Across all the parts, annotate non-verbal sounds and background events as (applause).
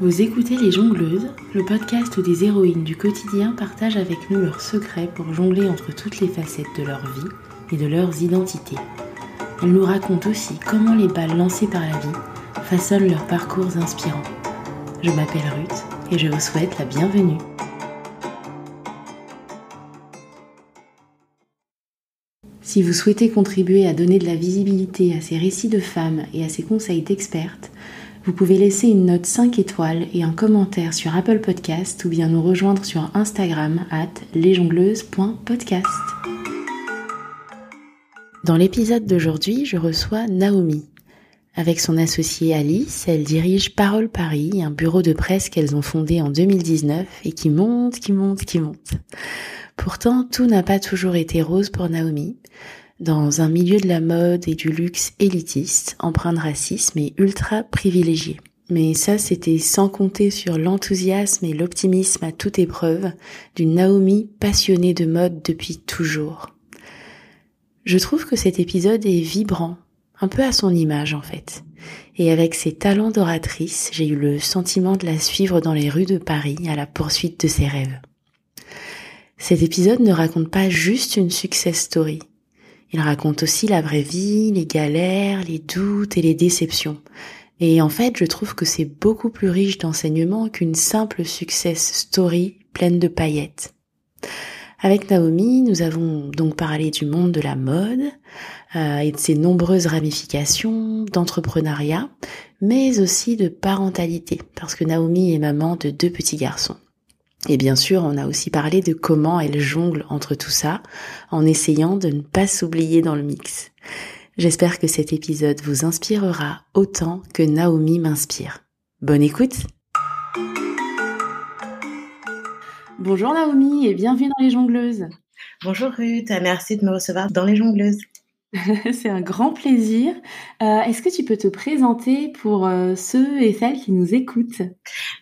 Vous écoutez Les Jongleuses, le podcast où des héroïnes du quotidien partagent avec nous leurs secrets pour jongler entre toutes les facettes de leur vie et de leurs identités. Elles nous racontent aussi comment les balles lancées par la vie façonnent leurs parcours inspirants. Je m'appelle Ruth et je vous souhaite la bienvenue. Si vous souhaitez contribuer à donner de la visibilité à ces récits de femmes et à ces conseils d'expertes, vous pouvez laisser une note 5 étoiles et un commentaire sur Apple Podcast ou bien nous rejoindre sur Instagram at lesjongleuses.podcast. Dans l'épisode d'aujourd'hui, je reçois Naomi. Avec son associée Alice, elle dirige Parole Paris, un bureau de presse qu'elles ont fondé en 2019 et qui monte, qui monte, qui monte. Pourtant, tout n'a pas toujours été rose pour Naomi. Dans un milieu de la mode et du luxe élitiste, empreint de racisme et ultra privilégié. Mais ça, c'était sans compter sur l'enthousiasme et l'optimisme à toute épreuve d'une Naomi passionnée de mode depuis toujours. Je trouve que cet épisode est vibrant, un peu à son image en fait. Et avec ses talents d'oratrice, j'ai eu le sentiment de la suivre dans les rues de Paris à la poursuite de ses rêves. Cet épisode ne raconte pas juste une success story. Il raconte aussi la vraie vie, les galères, les doutes et les déceptions. Et en fait, je trouve que c'est beaucoup plus riche d'enseignements qu'une simple success story pleine de paillettes. Avec Naomi, nous avons donc parlé du monde de la mode euh, et de ses nombreuses ramifications, d'entrepreneuriat, mais aussi de parentalité, parce que Naomi est maman de deux petits garçons. Et bien sûr, on a aussi parlé de comment elle jongle entre tout ça, en essayant de ne pas s'oublier dans le mix. J'espère que cet épisode vous inspirera autant que Naomi m'inspire. Bonne écoute Bonjour Naomi et bienvenue dans les jongleuses. Bonjour Ruth, merci de me recevoir dans les jongleuses. (laughs) C'est un grand plaisir. Euh, est-ce que tu peux te présenter pour euh, ceux et celles qui nous écoutent?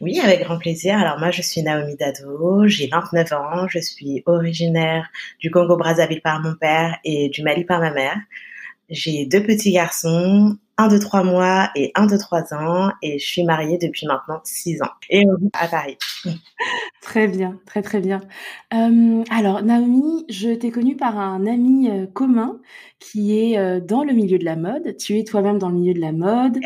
Oui, avec grand plaisir. Alors moi, je suis Naomi Dado, j'ai 29 ans, je suis originaire du Congo-Brazzaville par mon père et du Mali par ma mère. J'ai deux petits garçons, de trois mois et un de trois ans et je suis mariée depuis maintenant six ans et on vit à Paris. (laughs) Très bien, très très bien. Euh, alors Naomi, je t'ai connue par un ami euh, commun qui est euh, dans le milieu de la mode. Tu es toi-même dans le milieu de la mode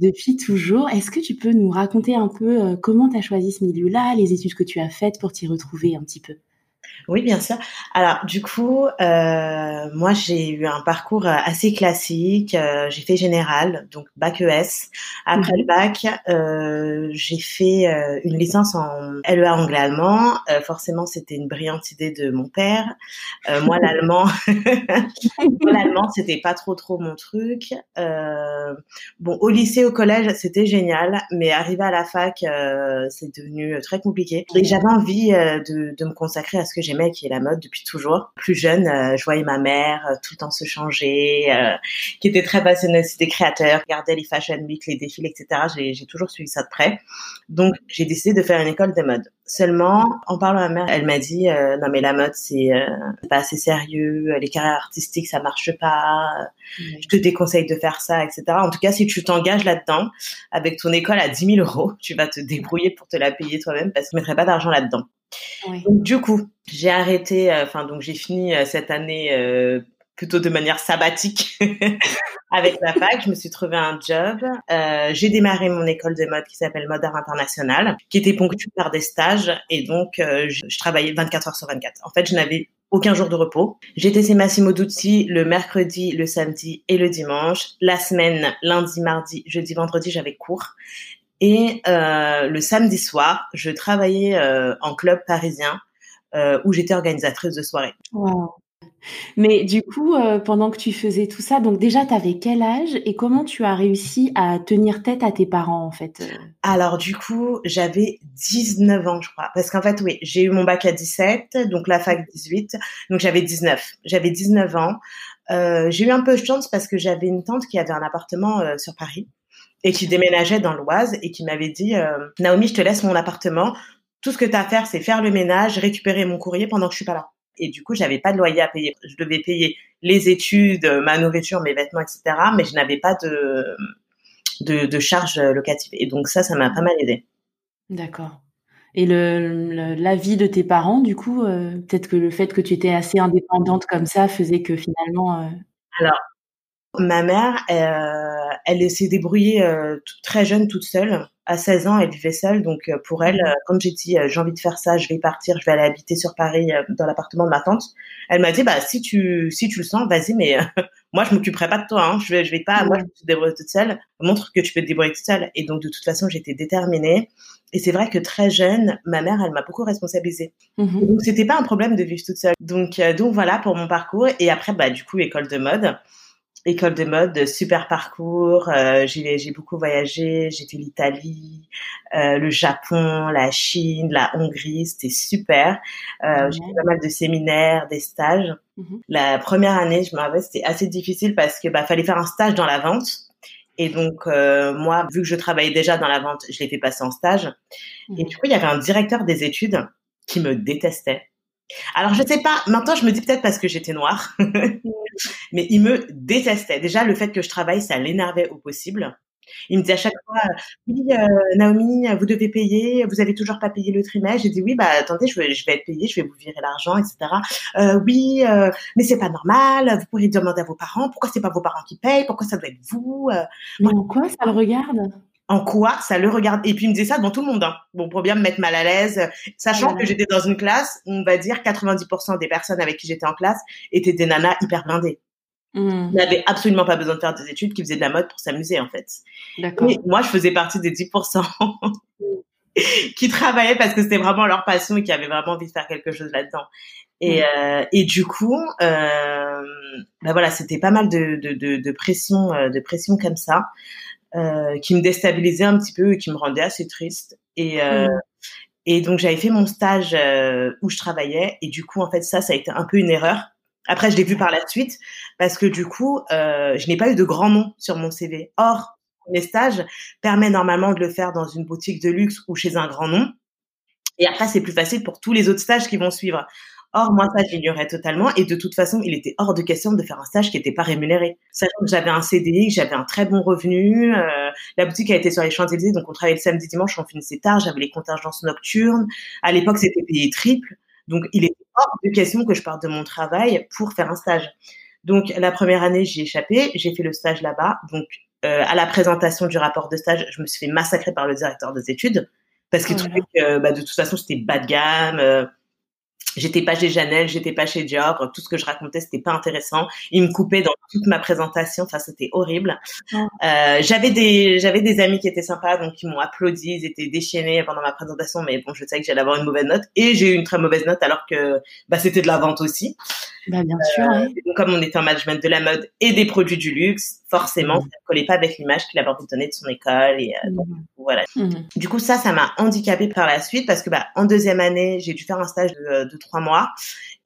depuis toujours. Est-ce que tu peux nous raconter un peu comment tu as choisi ce milieu-là, les études que tu as faites pour t'y retrouver un petit peu? Oui, bien sûr. Alors, du coup, euh, moi, j'ai eu un parcours euh, assez classique. Euh, j'ai fait général, donc bac ES. Après le mhm. bac, euh, j'ai fait euh, une licence en LEA anglais-allemand. Euh, forcément, c'était une brillante idée de mon père. moi, (laughs) l'allemand, (laughs) l'allemand, c'était pas trop trop mon truc. bon, au lycée, au collège, c'était génial, mais arrivé à la fac, c'est devenu très compliqué. Et j'avais envie de, de me consacrer à ce que j'aimais, qui est la mode depuis toujours. Plus jeune, euh, je voyais ma mère euh, tout le temps se changer, euh, qui était très passionnée aussi des créateurs, regardait les fashion week, les défilés, etc. J'ai toujours suivi ça de près. Donc, j'ai décidé de faire une école de mode. Seulement, en parlant à ma mère, elle m'a dit non mais la mode c'est pas assez sérieux, les carrières artistiques ça marche pas, je te déconseille de faire ça, etc. En tout cas, si tu t'engages là-dedans avec ton école à 10 000 euros, tu vas te débrouiller pour te la payer toi-même parce que tu mettrais pas d'argent là-dedans. Donc, du coup, j'ai arrêté, euh, enfin, donc j'ai fini euh, cette année euh, plutôt de manière sabbatique (laughs) avec la fac. Je me suis trouvé un job. j'ai démarré mon école de mode qui s'appelle Mode Art International, qui était ponctuée par des stages. Et donc, je, travaillais 24 heures sur 24. En fait, je n'avais aucun jour de repos. J'étais chez Massimo Dutti le mercredi, le samedi et le dimanche. La semaine, lundi, mardi, jeudi, vendredi, j'avais cours. Et euh, le samedi soir, je travaillais euh, en club parisien euh, où j'étais organisatrice de soirée. Mais du coup, euh, pendant que tu faisais tout ça, donc déjà, tu avais quel âge et comment tu as réussi à tenir tête à tes parents en fait? Euh? Alors du coup, j'avais 19 ans, je crois. Parce qu'en fait, oui, j'ai eu mon bac à 17, donc la fac 18, donc j'avais 19. J'avais 19 ans. Euh, j'ai eu un peu de chance parce que j'avais une tante qui avait un appartement sur Paris et qui déménageait dans l'Oise et qui m'avait dit euh, Naomi, je te laisse mon appartement. Tout ce que tu as à faire, c'est faire le ménage, récupérer mon courrier pendant que je suis pas là. Et du coup, j'avais pas de loyer à payer. Je devais payer les études, ma nourriture, mes vêtements, etc. Mais je n'avais pas de de, de charges locatives. Et donc ça, ça m'a pas mal aidé. D'accord. Et le, l'avis de tes parents, du coup, euh, peut-être que le fait que tu étais assez indépendante comme ça faisait que finalement. Euh... Alors, ma mère, euh, elle s'est débrouillée euh, très jeune, toute seule. À 16 ans, elle vivait seule, donc euh, pour elle, quand j'ai dit j'ai envie de faire ça, je vais partir, je vais aller habiter sur Paris dans l'appartement de ma tante, elle m'a dit bah si tu si tu le sens, vas-y, mais (laughs) moi je m'occuperai pas de toi, hein. je vais je vais pas, moi je te débrouiller toute seule. Montre que tu peux te débrouiller toute seule. Et donc de toute façon, j'étais déterminée. Et c'est vrai que très jeune, ma mère, elle m'a beaucoup responsabilisée. Mmh donc c'était pas un problème de vivre toute seule. Donc euh, donc voilà pour mon parcours. Et après bah du coup école de mode, école de mode, super parcours. Euh, j'ai beaucoup voyagé. J'ai fait l'Italie, euh, le Japon, la Chine, la Hongrie. C'était super. Euh, J'ai fait pas mal de séminaires, des stages. Mmh la première année, je me rappelle, c'était assez difficile parce que bah fallait faire un stage dans la vente. Et donc, euh, moi, vu que je travaillais déjà dans la vente, je l'ai fait passer en stage. Et mhm. du coup, il y avait un directeur des études qui me détestait. Alors, je sais pas, maintenant, je me dis peut-être parce que j'étais noire, (laughs) mais il me détestait. Déjà, le fait que je travaille, ça l'énervait au possible. Il me dit à chaque fois, oui, euh, Naomi, vous devez payer, vous avez toujours pas payé le trimestre. J'ai dit oui, bah attendez, je vais, je vais être payée, je vais vous virer l'argent, etc. Euh, oui, euh, mais c'est pas normal. Vous pourriez demander à vos parents. Pourquoi c'est pas vos parents qui payent? Pourquoi ça doit être vous? Mais en quoi ça le regarde? En quoi ça le regarde? Et puis il me disait ça devant tout le monde hein. bon pour bien me mettre mal à l'aise sachant que j'étais dans une classe on va dire 90% des personnes avec qui j'étais en classe étaient des nanas hyper blindées Mmh. N'avait absolument pas besoin de faire des études, qui faisaient de la mode pour s'amuser en fait. D'accord. moi, je faisais partie des 10% (laughs) qui travaillaient parce que c'était vraiment leur passion et qui avaient vraiment envie de faire quelque chose là-dedans. Et, mmh. euh, et du coup, euh, bah voilà, c'était pas mal de, de, de, de pression, euh, de pression comme ça, euh, qui me déstabilisait un petit peu et qui me rendait assez triste. Et euh, mmh. et donc j'avais fait mon stage euh, où je travaillais et du coup en fait ça, ça a été un peu une erreur après, je l'ai vu par la suite parce que du coup, euh, je n'ai pas eu de grand nom sur mon CV. Or, mes stages permet normalement de le faire dans une boutique de luxe ou chez un grand nom. Et après, c'est plus facile pour tous les autres stages qui vont suivre. Or, moi, ça, j'ignorais totalement. Et de toute façon, il était hors de question de faire un stage qui n'était pas rémunéré. Sachant que j'avais un CDI, j'avais un très bon revenu. Euh, la boutique a été sur les Champs-Élysées, donc on travaillait le samedi, dimanche, on finissait tard. J'avais les contingences nocturnes. À l'époque, c'était payé triple. Donc, il est hors de question que je parte de mon travail pour faire un stage. Donc, la première année, j'ai échappé. J'ai fait le stage là-bas. Donc, euh, à la présentation du rapport de stage, je me suis fait massacrer par le directeur des études parce qu'il oh trouvait que bah, de toute façon, c'était bas de gamme. Euh, J'étais pas chez Janelle, j'étais pas chez Dior. Tout ce que je racontais, c'était pas intéressant. Il me coupait dans toute ma présentation. Enfin, c'était horrible. Euh, j'avais des, j'avais des amis qui étaient sympas, donc ils m'ont applaudi. Ils étaient déchaînés pendant ma présentation, mais bon, je savais que j'allais avoir une mauvaise note. Et j'ai eu une très mauvaise note alors que, bah, c'était de la vente aussi. Bah, bien sûr. Euh, donc, comme on était en management de la mode et des produits du luxe, forcément, mmh. ça ne collait pas avec l'image qu'il avait envie de donner de son école. Et euh, mmh. voilà. Mmh. Du coup, ça, ça m'a handicapée par la suite parce que, bah, en deuxième année, j'ai dû faire un stage de, de trois mois.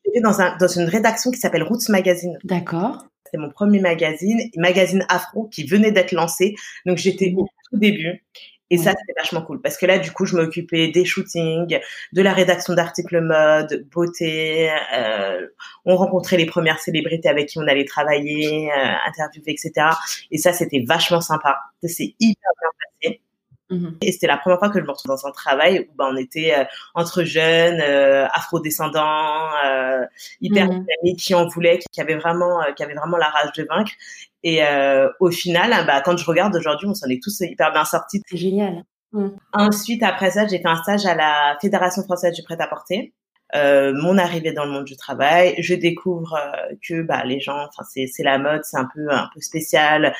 J'étais dans, un, dans une rédaction qui s'appelle Roots Magazine. D'accord. C'était mon premier magazine, magazine afro qui venait d'être lancé. Donc j'étais au tout début. Et ça, c'était vachement cool parce que là, du coup, je m'occupais des shootings, de la rédaction d'articles mode, beauté. Euh, on rencontrait les premières célébrités avec qui on allait travailler, euh, interviewer, etc. Et ça, c'était vachement sympa. C'est hyper bien passé. Mmh Et c'était la première fois que je me retrouvais dans un travail où ben, on était euh, entre jeunes, euh, afro-descendants, euh, hyper mmh qui en voulaient, qui avaient vraiment, euh, qui avaient vraiment la rage de vaincre. Et au final, bah, quand je regarde aujourd'hui, on s'en est tous hyper bien sortis. C'est génial. Mmh. Ensuite, après ça, j'ai fait un stage à la Fédération française du prêt-à-porter. Euh, mon arrivée dans le monde du travail, je découvre que bah, les gens, enfin c'est la mode, c'est un peu un peu spécial.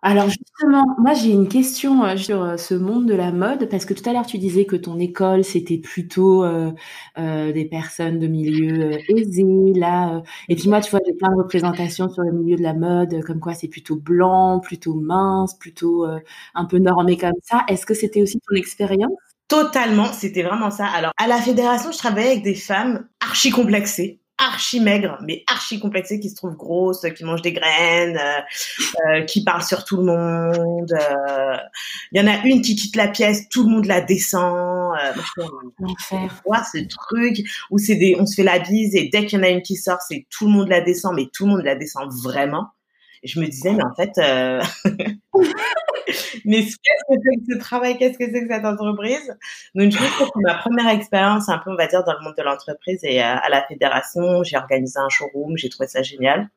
Alors justement, moi j'ai une question euh, sur euh, ce monde de la mode parce que tout à l'heure tu disais que ton école c'était plutôt euh, des personnes de milieu aisés là et puis moi tu vois j'ai plein de représentations sur le milieu de la mode comme quoi c'est plutôt blanc, plutôt mince, plutôt un peu normé comme ça. Est-ce que c'était aussi ton expérience? Totalement, c'était vraiment ça. Alors à la fédération, je travaillais avec des femmes archi complexées archi maigre, mais archi complexé, qui se trouve grosse, qui mange des graines, euh, euh, qui parle sur tout le monde. Euh. Il y en a une qui quitte la pièce, tout le monde la descend. L'enfer. Ouais, ce truc où c'est des, on se fait la bise et dès qu'il y en a une qui sort, c'est tout le monde la descend, mais tout le monde la descend vraiment. Je me disais, mais en fait, euh... (laughs) mais qu'est-ce que c'est que ce travail? Qu'est-ce que c'est que cette entreprise? Donc, je pense que ma première expérience, un peu, on va dire, dans le monde de l'entreprise et à, à la fédération, j'ai organisé un showroom, j'ai trouvé ça génial.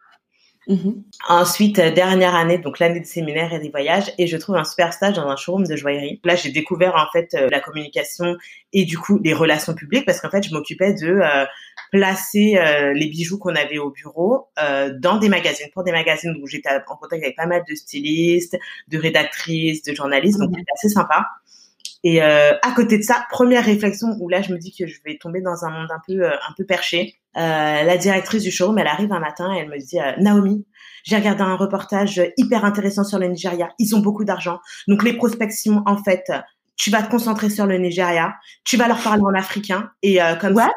Mhm. Ensuite, euh, dernière année, donc l'année de séminaire et des voyages, et je trouve un super stage dans un showroom de joaillerie. Là, j'ai découvert en fait euh, la communication et du coup les relations publiques parce qu'en fait, je m'occupais de euh, placer les bijoux qu'on avait au bureau dans des magazines, pour des magazines où j'étais en contact avec pas mal de stylistes, de rédactrices, de journalistes, donc mhm. c'était assez sympa. Et euh, à côté de ça, première réflexion où là je me dis que je vais tomber dans un monde un peu euh, un peu perché. Euh, la directrice du showroom, elle arrive un matin et elle me dit Naomi, j'ai regardé un reportage hyper intéressant sur le Nigeria. Ils ont beaucoup d'argent, donc les prospections en fait. Tu vas te concentrer sur le Nigeria, tu vas leur parler en africain et comme ça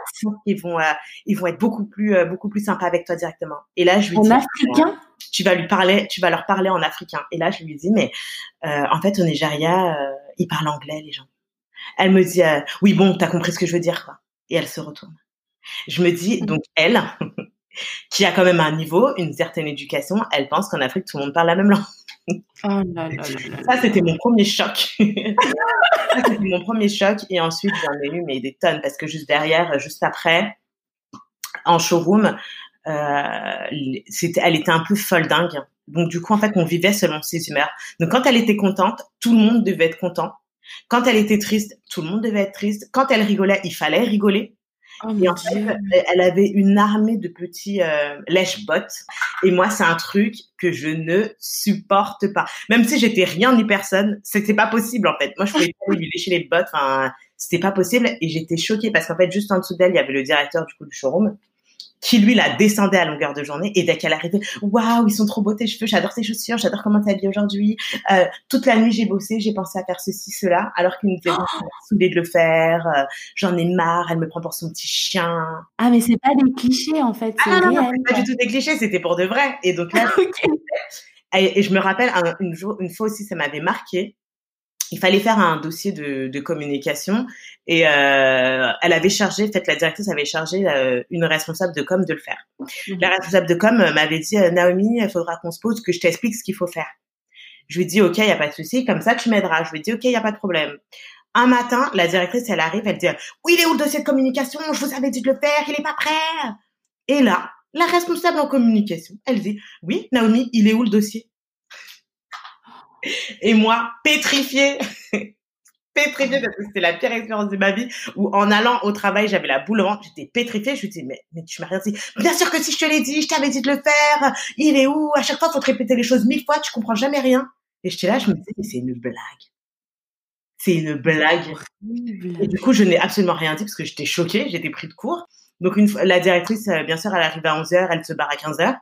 ils vont ils vont être beaucoup plus beaucoup plus sympas avec toi directement. Et là je lui en africain? tu vas lui parler, tu vas leur parler en africain. Et là, je lui dis, mais euh, en fait, au Nigeria, euh, ils parlent anglais, les gens. Elle me dit, euh, oui, bon, t'as compris ce que je veux dire, quoi. Et elle se retourne. Je me dis, donc elle, (laughs) qui a quand même un niveau, une certaine éducation, elle pense qu'en Afrique, tout le monde parle la même langue. Oh là là Ça, c'était mon premier choc. (laughs) Ça, c'était mon premier choc. Et ensuite, j'en ai eu mais des tonnes parce que juste derrière, juste après, en showroom, euh, c'était, elle était un peu folle dingue. Donc du coup, en fait, on vivait selon ses humeurs. Donc quand elle était contente, tout le monde devait être content. Quand elle était triste, tout le monde devait être triste. Quand elle rigolait, il fallait rigoler. Oh, et en fait, elle avait une armée de petits euh, lèche-bottes. Et moi, c'est un truc que je ne supporte pas. Même si j'étais rien ni personne, c'était pas possible en fait. Moi, je pouvais pas (laughs) lui lécher les bottes. Enfin, c'était pas possible. Et j'étais choquée parce qu'en fait, juste en dessous d'elle, il y avait le directeur du coup du showroom qui lui la descendait à longueur de journée et dès qu'elle arrivait, waouh, ils sont trop beaux tes cheveux, j'adore tes chaussures, j'adore comment t'es habillée aujourd'hui. Euh, toute la nuit j'ai bossé, j'ai pensé à faire ceci, cela, alors qu'il nous était oh. saoulé de le faire. Euh, J'en ai marre, elle me prend pour son petit chien. Ah mais c'est pas des clichés en fait. Ah non, non, pas du tout des clichés, c'était pour de vrai. Et donc là, (laughs) et, je me rappelle une, jour, une fois aussi, ça m'avait marqué il fallait faire un dossier de, de communication et euh, elle avait chargé, fait la directrice avait chargé euh, une responsable de com de le faire. Mhm. La responsable de com m'avait dit euh, Naomi, il faudra qu'on se pose, que je t'explique ce qu'il faut faire. Je lui dis ok, il y a pas de souci, comme ça tu m'aideras. Je lui dis ok, il y a pas de problème. Un matin, la directrice elle arrive, elle dit oui, il est où le dossier de communication? Je vous avais dit de le faire, il est pas prêt. Et là, la responsable en communication, elle dit oui, Naomi, il est où le dossier? Et moi, pétrifiée, pétrifiée parce que c'était la pire expérience de ma vie où en allant au travail, j'avais la boule au ventre, j'étais pétrifiée, je me disais, mais, mais tu m'as rien dit. Bien sûr que si je te l'ai dit, je t'avais dit de le faire, il est où? À chaque fois, faut te répéter les choses mille fois, tu comprends jamais rien. Et j'étais là, je me disais, mais c'est une blague. C'est une blague. Et du coup, je n'ai absolument rien dit parce que j'étais choquée, j'étais pris de court. Donc, une fois, la directrice, euh, bien sûr, elle arrive à 11h, elle se barre à 15h.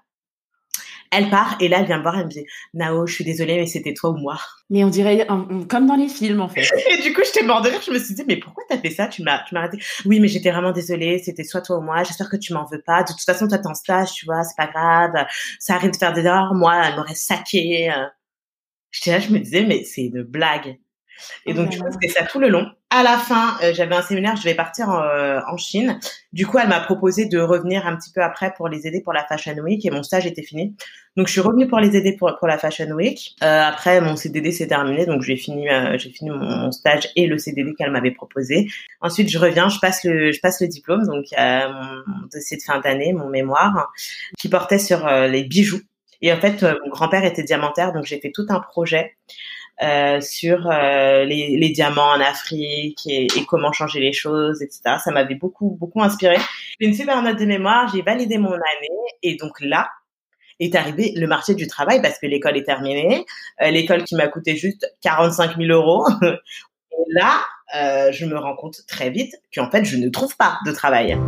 Elle part et là, elle vient me voir, elle me dit Nao, je suis désolée, mais c'était toi ou moi. Mais on dirait comme dans les films, en fait. (laughs) et du coup, j'étais mort de rire. Je me suis dit, mais pourquoi t'as fait ça? Tu m'as, tu m'as arrêté. Oui, mais j'étais vraiment désolée. C'était soit toi ou moi. J'espère que tu m'en veux pas. De toute façon, toi, t'es en stage, tu vois, c'est pas grave. Ça arrive de faire des erreurs. Moi, elle m'aurait saqué. J'étais là, je me disais, mais c'est une blague. Et donc, du coup, c'était ça tout le long. À la fin, euh, j'avais un séminaire, je vais partir en, euh, en Chine. Du coup, elle m'a proposé de revenir un petit peu après pour les aider pour la Fashion Week et mon stage était fini. Donc, je suis revenue pour les aider pour, pour la Fashion Week. Euh, après, mon CDD s'est terminé, donc j'ai fini, j'ai fini mon, stage et le CDD qu'elle m'avait proposé. Ensuite, je reviens, je passe le, je passe le diplôme, donc mon dossier de fin d'année, mon mémoire, qui portait sur les bijoux. Et en fait, mon grand-père était diamantaire, donc j'ai fait tout un projet euh, sur euh, les, diamants en Afrique et, comment changer les choses, etc. Ça m'avait beaucoup, beaucoup inspiré. J'ai une super note de mémoire, j'ai validé mon année et donc là est arrivé le marché du travail parce que l'école est terminée, euh, l'école qui m'a coûté juste 45 000 euros. (laughs) et là, je me rends compte très vite qu'en fait, je ne trouve pas de travail.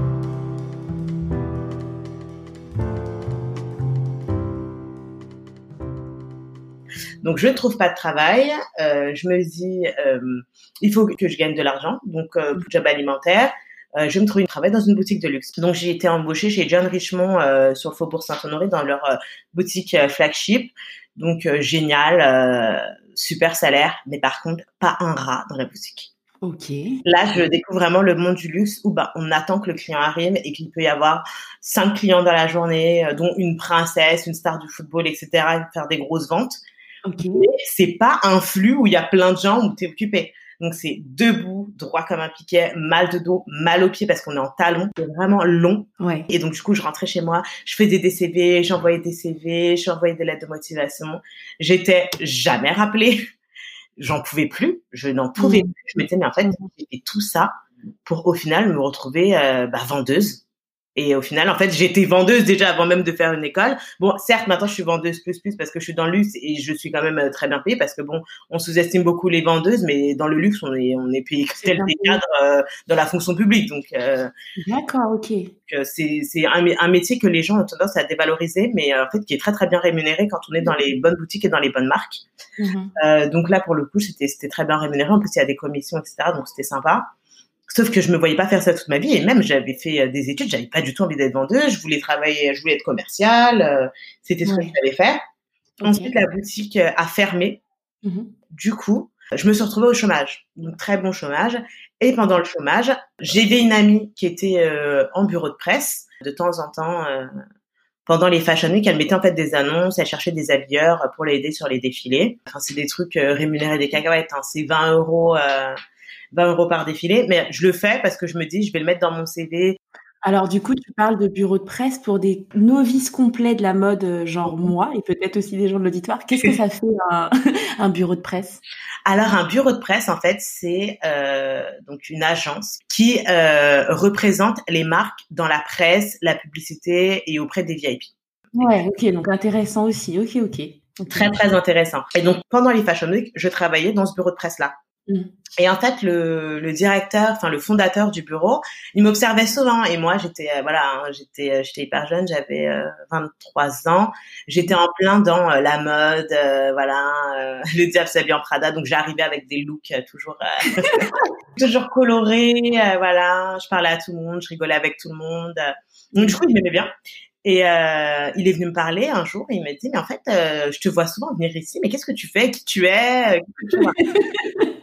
Donc je ne trouve pas de travail. Euh, je me dis, euh, il faut que je gagne de l'argent, donc euh, job alimentaire. Euh, je me trouver un travail dans une boutique de luxe. Donc j'ai été embauchée chez John Richemont euh, sur le Faubourg Saint-Honoré dans leur euh, boutique flagship. Donc génial, super salaire, mais par contre pas un rat dans la boutique. Ok. Là, je découvre vraiment le monde du luxe où bah, on attend que le client arrive et qu'il peut y avoir cinq clients dans la journée, dont une princesse, une star du football, etc., et faire des grosses ventes. Mais c'est pas un flux où il y a plein de gens où tu es occupé. Donc c'est debout, droit comme un piquet, mal de dos, mal aux pieds parce qu'on est en talon, c'est vraiment long. Ouais. Et donc du coup, je rentrais chez moi, je faisais des CV, j'envoyais des CV, j'envoyais des lettres de motivation. J'étais jamais rappelée. J'en pouvais plus, je n'en pouvais Mmh. plus. Je me disais mais en fait, j'ai fait tout ça pour au final me retrouver euh, bah, vendeuse. Et au final, en fait, j'étais vendeuse déjà avant même de faire une école. Bon, certes, maintenant, je suis vendeuse plus plus parce que je suis dans le luxe et je suis quand même euh, très bien payée parce que bon, on sous-estime beaucoup les vendeuses, mais dans le luxe, on est on est payé C'est tel des cadres euh, dans la fonction publique. Donc, euh, D'accord, ok. que c'est c'est un, un métier que les gens ont tendance à dévaloriser, mais euh, en fait qui est très très bien rémunéré quand on est dans les bonnes boutiques et dans les bonnes marques. Mhm. Euh, donc là pour le coup c'était c'était très bien rémunéré. En plus il y a des commissions etc. Donc c'était sympa. Sauf que je me voyais pas faire ça toute ma vie et même j'avais fait euh, des études, j'avais pas du tout envie d'être vendeuse. Je voulais travailler, je voulais être commerciale. euh, c'était ce Ouais. que je savais faire. Ensuite la boutique euh, a fermé. Mhm. Du coup, je me suis retrouvée au chômage, donc très bon chômage. Et pendant le chômage, j'aidais une amie qui était euh, en bureau de presse. De temps en temps, euh, pendant les Fashion Week, elle mettait en fait des annonces, elle cherchait des habilleurs pour l'aider sur les défilés. Enfin, c'est des trucs euh, rémunérés des cacahuètes, hein. c'est 20 euros, 20 euros par défilé. Mais je le fais parce que je me dis, je vais le mettre dans mon CV. Alors du coup, tu parles de bureau de presse pour des novices complets de la mode, euh, genre moi, et peut-être aussi des gens de l'auditoire. Qu'est-ce que ça (laughs) fait un, (laughs) un bureau de presse? Alors un bureau de presse, en fait, c'est euh, donc une agence qui euh, représente les marques dans la presse, la publicité et auprès des VIP. Ouais, ok, donc intéressant aussi. Ok, ok. Ok. Très très intéressant. Et donc pendant les Fashion Week, je travaillais dans ce bureau de presse Mm. Et en fait, le, directeur, enfin le fondateur du bureau, il m'observait souvent. Et moi, j'étais euh, voilà, hein, j'étais euh, j'étais hyper jeune, j'avais euh, 23 ans. J'étais en plein dans euh, la mode, voilà, (laughs) le diable s'habille en Prada. Donc j'arrivais avec des looks toujours (laughs) toujours colorés, voilà. Je parlais à tout le monde, je rigolais avec tout le monde. Donc du coup, il m'aimait bien. Et euh, il est venu me parler un jour et il m'a dit mais en fait euh, je te vois souvent venir ici mais qu'est-ce que tu fais? Qui tu es? Euh, (laughs)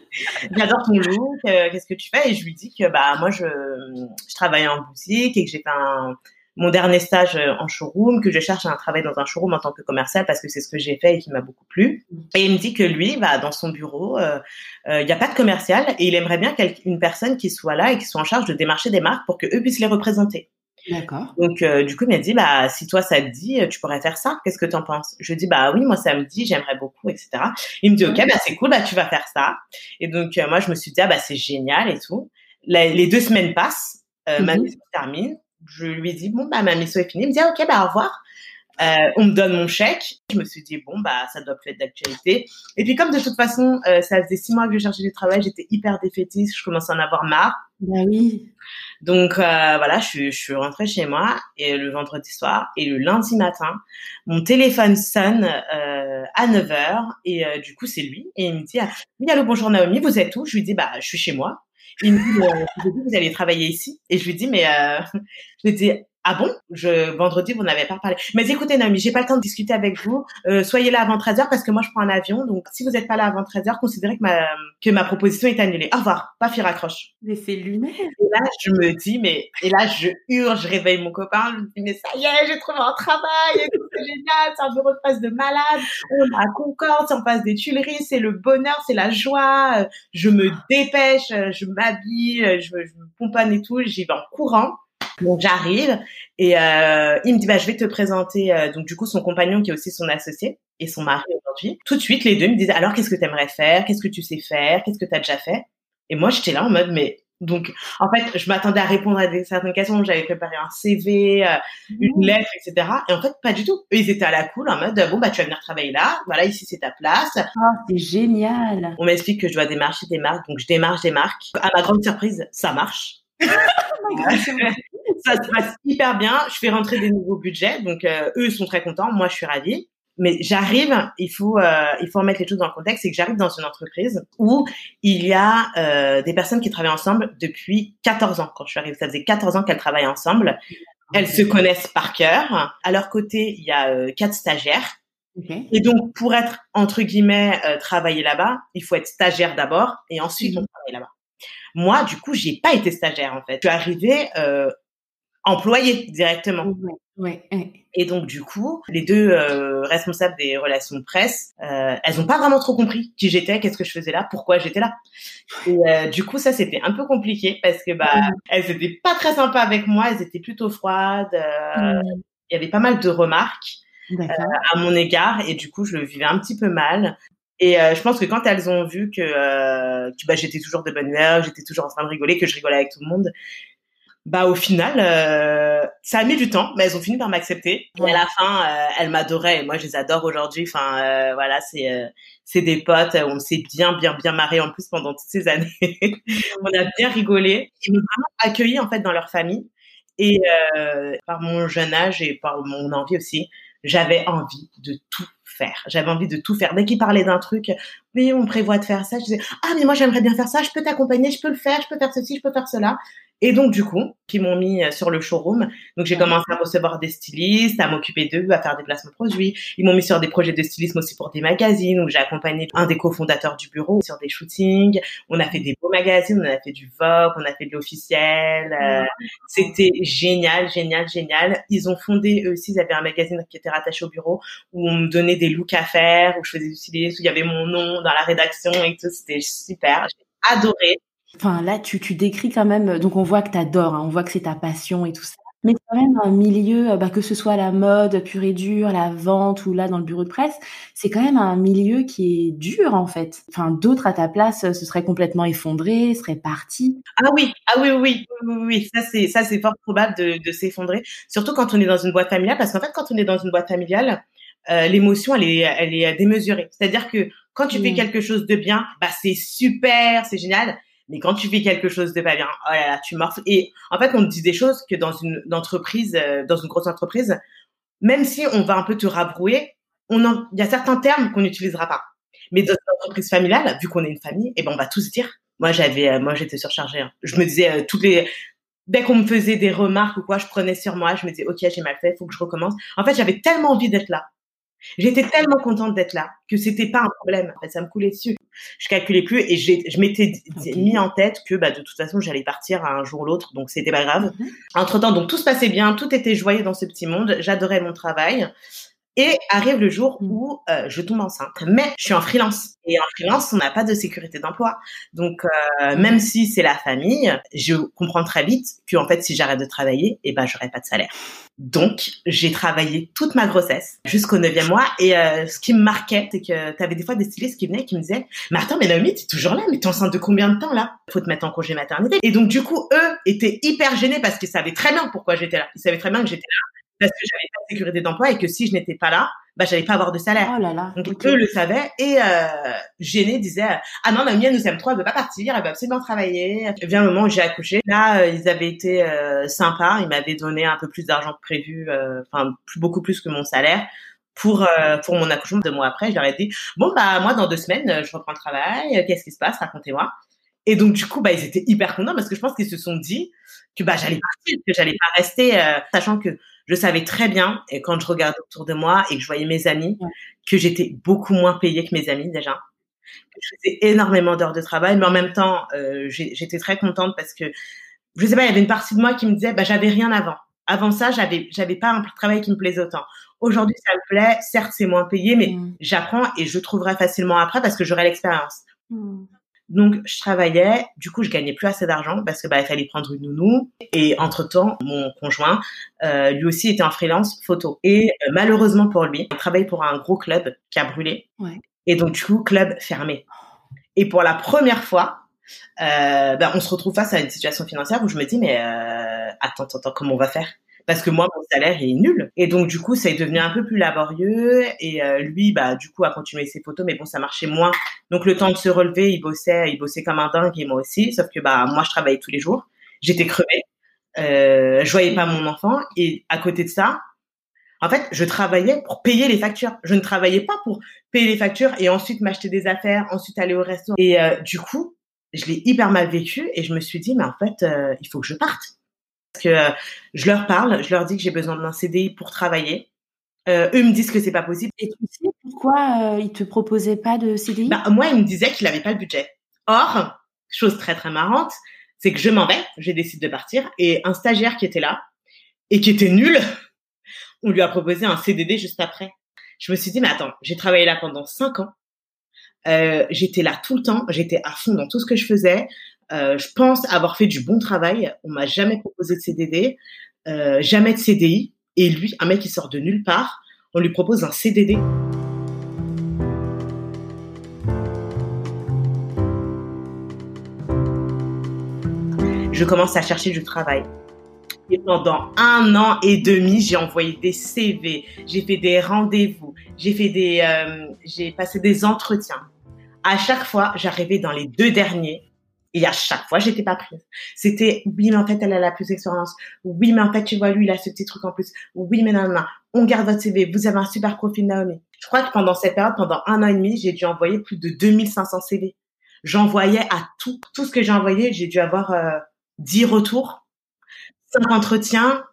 J'adore ton look euh, qu'est-ce que tu fais? Et je lui dis que bah moi je je travaille en boutique et que j'ai fait un mon dernier stage en showroom que je cherche un travail dans un showroom en tant que commercial parce que c'est ce que j'ai fait et qui m'a beaucoup plu. Et il me dit que lui bah dans son bureau il n'y a pas de commercial et il aimerait bien quel- une personne qui soit là et qui soit en charge de démarcher des marques pour que eux puissent les représenter D'accord. donc euh, du coup, il m'a dit bah si toi ça te dit, euh, tu pourrais faire ça. Qu'est-ce que t'en penses? Je lui dis bah oui, moi ça me dit, j'aimerais beaucoup, etc. Il me dit ok, bah c'est cool, bah tu vas faire ça. Et donc euh, moi je me suis dit ah bah c'est génial et tout. La- les deux semaines passent, euh, ma Mhm. mission se termine. Je lui dis bon bah ma mission est finie. Il me dit ah, ok bah au revoir. Euh, on me donne mon chèque. Je me suis dit bon bah ça doit plus être d'actualité. Et puis comme de toute façon euh, ça faisait six mois que je cherchais du travail, j'étais hyper défaitiste, je commençais à en avoir marre. Bah oui. Donc euh, voilà, je suis, je suis rentrée chez moi et le vendredi soir et le lundi matin, mon téléphone sonne euh, à 9h et euh, du coup c'est lui et il me dit oui allô bonjour Naomi, vous êtes où? Je lui dis bah je suis chez moi. Il me dit euh, vous allez travailler ici et je lui dis mais euh, (laughs) je lui dis ah bon? Je vendredi vous n'avez pas parlé. Mais écoutez Naomi, j'ai pas le temps de discuter avec vous. Euh, soyez là avant 13h parce que moi je prends un avion donc si vous n'êtes pas là avant 13h, considérez que ma que ma proposition est annulée. Au revoir, pas il raccroche. Mais c'est lunaire. Et là, je me dis, mais, et là, je hurle, je réveille mon copain, je me dis, mais ça y est, j'ai trouvé un travail, c'est génial, c'est un bureau de presse de malade, on est à Concorde, en face des Tuileries, c'est le bonheur, c'est la joie, je me dépêche, je m'habille, je, je me pomponne et tout, j'y vais en courant. Donc j'arrive et euh, il me dit bah je vais te présenter euh, donc du coup son compagnon qui est aussi son associé et son mari aujourd'hui. Tout de suite les deux me disent alors qu'est-ce que tu aimerais faire? Qu'est-ce que tu sais faire? Qu'est-ce que tu as déjà fait? Et moi j'étais là en mode mais donc en fait je m'attendais à répondre à des certaines questions, j'avais préparé un CV, euh, une lettre etc. Et en fait pas du tout. Eux ils étaient à la cool en mode bon bah tu vas venir travailler là, voilà ici c'est ta place. Ah, c'est génial. On m'explique que je dois démarcher des marques donc je démarche des marques. À ma grande surprise ça marche. (laughs) ça se passe hyper bien. Je fais rentrer des nouveaux budgets, donc euh, eux sont très contents. Moi, je suis ravie. Mais j'arrive, il faut euh, il faut remettre les choses dans le contexte, c'est que j'arrive dans une entreprise où il y a euh, des personnes qui travaillent ensemble depuis 14 ans. Quand je suis arrivée, ça faisait 14 ans qu'elles travaillent ensemble. Elles se connaissent par cœur. À leur côté, il y a euh, quatre stagiaires. Et donc, pour être entre guillemets euh, travailler là-bas, il faut être stagiaire d'abord et ensuite on Mhm. travaille là-bas. Moi, du coup, j'ai pas été stagiaire en fait. Je suis arrivée euh, employée directement. Ouais, ouais, Et donc du coup, les deux euh, responsables des relations de presse, euh, elles ont pas vraiment trop compris qui j'étais, qu'est-ce que je faisais là, pourquoi j'étais là. Et euh, du coup, ça c'était un peu compliqué parce que bah elles étaient pas très sympas avec moi, elles étaient plutôt froides. euh. Il y avait pas mal de remarques D'accord. à mon égard et du coup, je le vivais un petit peu mal. Et euh, je pense que quand elles ont vu que, euh, que bah, j'étais toujours de bonne humeur, j'étais toujours en train de rigoler, que je rigolais avec tout le monde, bah au final, euh, ça a mis du temps, mais elles ont fini par m'accepter. Et à la fin, euh, elles m'adoraient. Et moi, je les adore aujourd'hui. Enfin, euh, voilà, c'est euh, c'est des potes. On s'est bien, bien, bien marré en plus pendant toutes ces années. (laughs) on a bien rigolé. Ils m'ont vraiment accueilli en fait dans leur famille. Et euh, par mon jeune âge et par mon envie aussi, j'avais envie de tout faire. J'avais envie de tout faire. Dès qu'ils parlaient d'un truc, oui, on prévoit de faire ça, je disais, ah, mais moi, j'aimerais bien faire ça, je peux t'accompagner, je peux le faire, je peux faire ceci, je peux faire cela. Et donc, du coup, qui m'ont mis euh, sur le showroom. Donc, j'ai commencé à recevoir des stylistes, à m'occuper d'eux, à faire des placements produits. Ils m'ont mis sur des projets de stylisme aussi pour des magazines où j'ai accompagné un des cofondateurs du bureau sur des shootings. On a fait des beaux magazines, on a fait du Vogue, on a fait de l'officiel. euh, c'était génial, génial, génial. Ils ont fondé eux aussi, ils avaient un magazine qui était rattaché au bureau où on me donnait des looks à faire, où je faisais du stylisme, où il y avait mon nom dans la rédaction et tout. C'était super. J'ai adoré. Enfin, là, tu, tu décris quand même, donc on voit que t'adores, hein, on voit que c'est ta passion et tout ça. Mais quand même un milieu, euh, bah, que ce soit la mode pure et dure, la vente ou là dans le bureau de presse, c'est quand même un milieu qui est dur en fait. Enfin, d'autres à ta place euh, se seraient complètement effondrés, seraient partis. Ah oui, ah oui, oui, oui, oui, ça c'est ça c'est fort probable de, de s'effondrer, surtout quand on est dans une boîte familiale, parce qu'en fait quand on est dans une boîte familiale, euh, l'émotion elle est elle est démesurée. C'est-à-dire que quand tu fais Mm. quelque chose de bien, bah c'est super, c'est génial. Mais quand tu fais quelque chose de pas bien, oh là là, tu morfles. Et en fait, on te dit des choses que dans une entreprise, euh, dans une grosse entreprise, même si on va un peu te en- il y a certains termes qu'on n'utilisera pas. Mais dans une entreprise familiale, vu qu'on est une famille, eh ben on va tous dire. Moi, j'avais, euh, moi, j'étais surchargée. hein. Je me disais euh, toutes les, dès qu'on me faisait des remarques ou quoi, je prenais sur moi. Je me disais, ok, j'ai mal fait, faut que je recommence. En fait, j'avais tellement envie d'être là. J'étais tellement contente d'être là que c'était pas un problème. En fait, ça me coulait dessus. Je calculais plus et je m'étais mis en tête que bah, de toute façon j'allais partir un jour ou l'autre, donc c'était pas grave. Mhm. Entre temps, donc tout se passait bien, tout était joyeux dans ce petit monde. J'adorais mon travail. Et arrive le jour Mm. où euh, je tombe enceinte. Mais je suis en freelance. Et en freelance, on n'a pas de sécurité d'emploi. Donc, euh, même si c'est la famille, je comprends très vite que en fait, si j'arrête de travailler, eh ben, j'aurai pas de salaire. Donc, j'ai travaillé toute ma grossesse jusqu'au neuvième mois. Et euh, ce qui me marquait, c'est que tu avais des fois des stylistes qui venaient et qui me disaient « Mais attends, mais Naomi, t'es toujours là, mais t'es enceinte de combien de temps là? Faut te mettre en congé maternité. » Et donc, du coup, eux étaient hyper gênés parce qu'ils savaient très bien pourquoi j'étais là. Ils savaient très bien que j'étais là parce que j'avais pas de sécurité d'emploi et que si je n'étais pas là, bah j'allais pas avoir de salaire. Oh là là. Donc eux le savaient et euh, gênés disaient ah non Naomi elle nous aime trop elle veut pas partir elle veut absolument travailler. Et bien le moment où j'ai accouché là euh, ils avaient été euh, sympas ils m'avaient donné un peu plus d'argent que prévu euh, enfin plus beaucoup plus que mon salaire pour euh, pour mon accouchement deux mois après je leur ai dit bon bah moi dans deux semaines je reprends le travail qu'est-ce qui se passe? Racontez-moi et donc du coup bah ils étaient hyper contents parce que je pense qu'ils se sont dit que bah j'allais partir que j'allais pas rester euh, sachant que je savais très bien, et quand je regardais autour de moi et que je voyais mes amis, Ouais. que j'étais beaucoup moins payée que mes amis déjà. Je faisais énormément d'heures de travail, mais en même temps, euh, j'étais très contente parce que, je sais pas, il y avait une partie de moi qui me disait, bah, j'avais rien avant. Avant ça, j'avais, j'avais pas un travail qui me plaisait autant. Aujourd'hui, ça me plaît. Certes, c'est moins payé, mais Mm. j'apprends et je trouverai facilement après parce que j'aurai l'expérience. Mm. Donc, je travaillais. Du coup, je gagnais plus assez d'argent parce que bah, il fallait prendre une nounou. Et entre temps, mon conjoint, euh, lui aussi était en freelance photo. Et euh, malheureusement pour lui, il travaille pour un gros club qui a brûlé. Ouais. Et donc, du coup, club fermé. Et pour la première fois, euh, bah, on se retrouve face à une situation financière où je me dis, mais attends, attends, attends, comment on va faire? Parce que moi mon salaire est nul. Et donc du coup ça est devenu un peu plus laborieux. Et euh, lui bah du coup a continué ses photos. Mais bon ça marchait moins. Donc le temps de se relever il bossait il bossait comme un dingue. Et moi aussi. Sauf que bah moi je travaillais tous les jours. J'étais crevée. Euh, je voyais pas mon enfant. Et à côté de ça en fait je travaillais pour payer les factures. Je ne travaillais pas pour payer les factures et ensuite m'acheter des affaires ensuite aller au resto. Et euh, du coup je l'ai hyper mal vécu. Et je me suis dit mais en fait euh, il faut que je parte que euh, je leur parle, je leur dis que j'ai besoin d'un CDI pour travailler. Euh, eux me disent que c'est pas possible. Et tu sais pourquoi euh, ils te proposaient pas de CDI Bah, moi, ils me disaient qu'il avait pas le budget. Or, chose très très marrante, c'est que je m'en vais, j'ai décidé de partir, et un stagiaire qui était là et qui était nul, on lui a proposé un CDD juste après. Je me suis dit, mais attends, j'ai travaillé là pendant cinq ans, euh, j'étais là tout le temps, j'étais à fond dans tout ce que je faisais. Euh, je pense avoir fait du bon travail. On m'a jamais proposé de CDD, euh, jamais de CDI. Et lui, un mec qui sort de nulle part, on lui propose un CDD. Je commence à chercher du travail. Et pendant un an et demi, j'ai envoyé des CV, j'ai fait des rendez-vous, j'ai fait des, euh, j'ai passé des entretiens. À chaque fois, j'arrivais dans les deux derniers et à chaque fois, j'étais pas prise. C'était, oui, mais en fait, elle a la plus d'expérience. Oui, mais en fait, tu vois, lui, il a ce petit truc en plus. Oui, mais non, non, on garde votre CV. Vous avez un super profil, Naomi. Je crois que pendant cette période, pendant un an et demi, j'ai dû envoyer plus de 2500 CV. J'envoyais à tout, tout ce que j'ai envoyé, j'ai dû avoir euh, 10 retours 5 entretiens,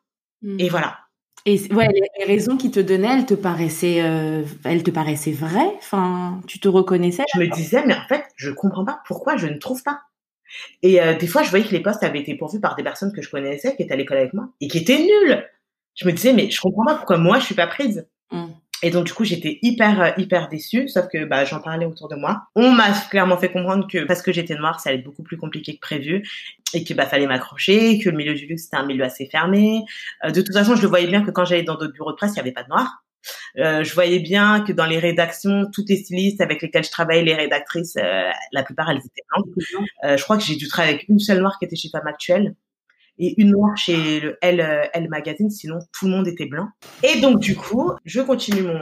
et hmm. voilà. Et ouais, les raisons qui te donnaient, elles te paraissaient, euh, elles te paraissaient vraies? Enfin, tu te reconnaissais? Je me disais, mais en fait, je comprends pas pourquoi je ne trouve pas. Et euh, des fois, je voyais que les postes avaient été pourvus par des personnes que je connaissais, qui étaient à l'école avec moi, et qui étaient nulles. Je me disais, mais je comprends pas pourquoi moi je suis pas prise. Hmm. Et donc du coup j'étais hyper euh, hyper déçue, sauf que bah j'en parlais autour de moi. On m'a clairement fait comprendre que parce que j'étais noire, ça allait être beaucoup plus compliqué que prévu et que bah fallait m'accrocher, que le milieu du luxe c'était un milieu assez fermé. Euh, de toute façon, je le voyais bien que quand j'allais dans d'autres bureaux de presse, il y avait pas de noirs. Euh, je voyais bien que dans les rédactions, toutes les stylistes avec lesquelles je travaillais, les rédactrices, euh, la plupart elles étaient blanches. je crois que j'ai dû travailler avec une seule noire qui était chez Femme Actuelle et une noire chez le Elle, Elle Magazine, sinon tout le monde était blanc. Et donc du coup, je continue mon,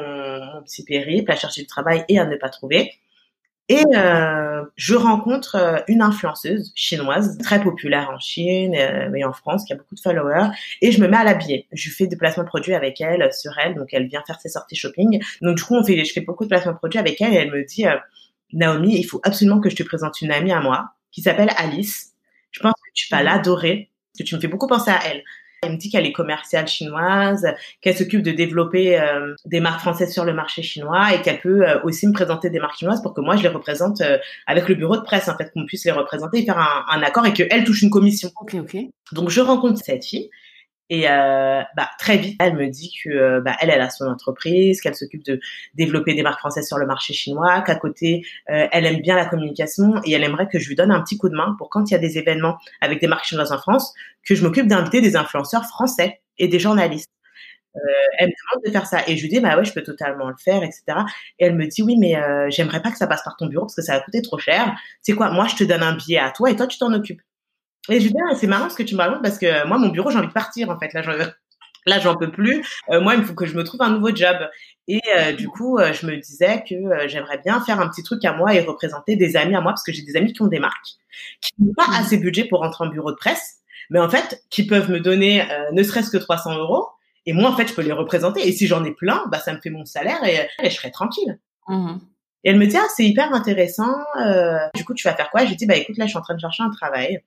mon petit périple à chercher du travail et à ne pas trouver. Et euh, je rencontre euh, une influenceuse chinoise très populaire en Chine euh, et en France qui a beaucoup de followers et je me mets à l'habiller. Je fais des placements de produits avec elle sur elle, donc elle vient faire ses sorties shopping. Donc du coup, on fait, je fais beaucoup de placements de produits avec elle et elle me dit Naomi, il faut absolument que je te présente une amie à moi qui s'appelle Alice. Je pense que tu vas l'adorer que tu me fais beaucoup penser à elle. Elle me dit qu'elle est commerciale chinoise, qu'elle s'occupe de développer euh, des marques françaises sur le marché chinois et qu'elle peut euh, aussi me présenter des marques chinoises pour que moi je les représente euh, avec le bureau de presse en fait qu'on puisse les représenter et faire un, un accord et qu'elle touche une commission. Ok ok. Donc je rencontre cette fille et euh, bah, très vite, elle me dit que euh, bah, elle, elle a son entreprise, qu'elle s'occupe de développer des marques françaises sur le marché chinois, qu'à côté, euh, elle aime bien la communication et elle aimerait que je lui donne un petit coup de main pour quand il y a des événements avec des marques chinoises en France, que je m'occupe d'inviter des influenceurs français et des journalistes. Euh, elle me demande de faire ça et je lui dis bah ouais je peux totalement le faire etc et elle me dit oui mais j'aimerais pas que ça passe par ton bureau parce que ça va coûter trop cher. C'est quoi moi je te donne un billet à toi et toi tu t'en occupes et je dis, ah, c'est marrant ce que tu me racontes parce que moi, mon bureau, j'ai envie de partir, en fait. Là, j'en, (laughs) là, j'en peux plus. Euh, moi, il faut que je me trouve un nouveau job. Et euh, du coup, euh, je me disais que j'aimerais bien faire un petit truc à moi et représenter des amis à moi parce que j'ai des amis qui ont des marques, qui n'ont pas mmh. assez de budget pour rentrer en bureau de presse, mais en fait, qui peuvent me donner ne serait-ce que 300 euros. Et moi, en fait, je peux les représenter. Et si j'en ai plein, bah, ça me fait mon salaire et, je serai tranquille. Mmh. Et elle me dit, ah, c'est hyper intéressant. du coup, tu vas faire quoi? J'ai dit, bah écoute, là, je suis en train de chercher un travail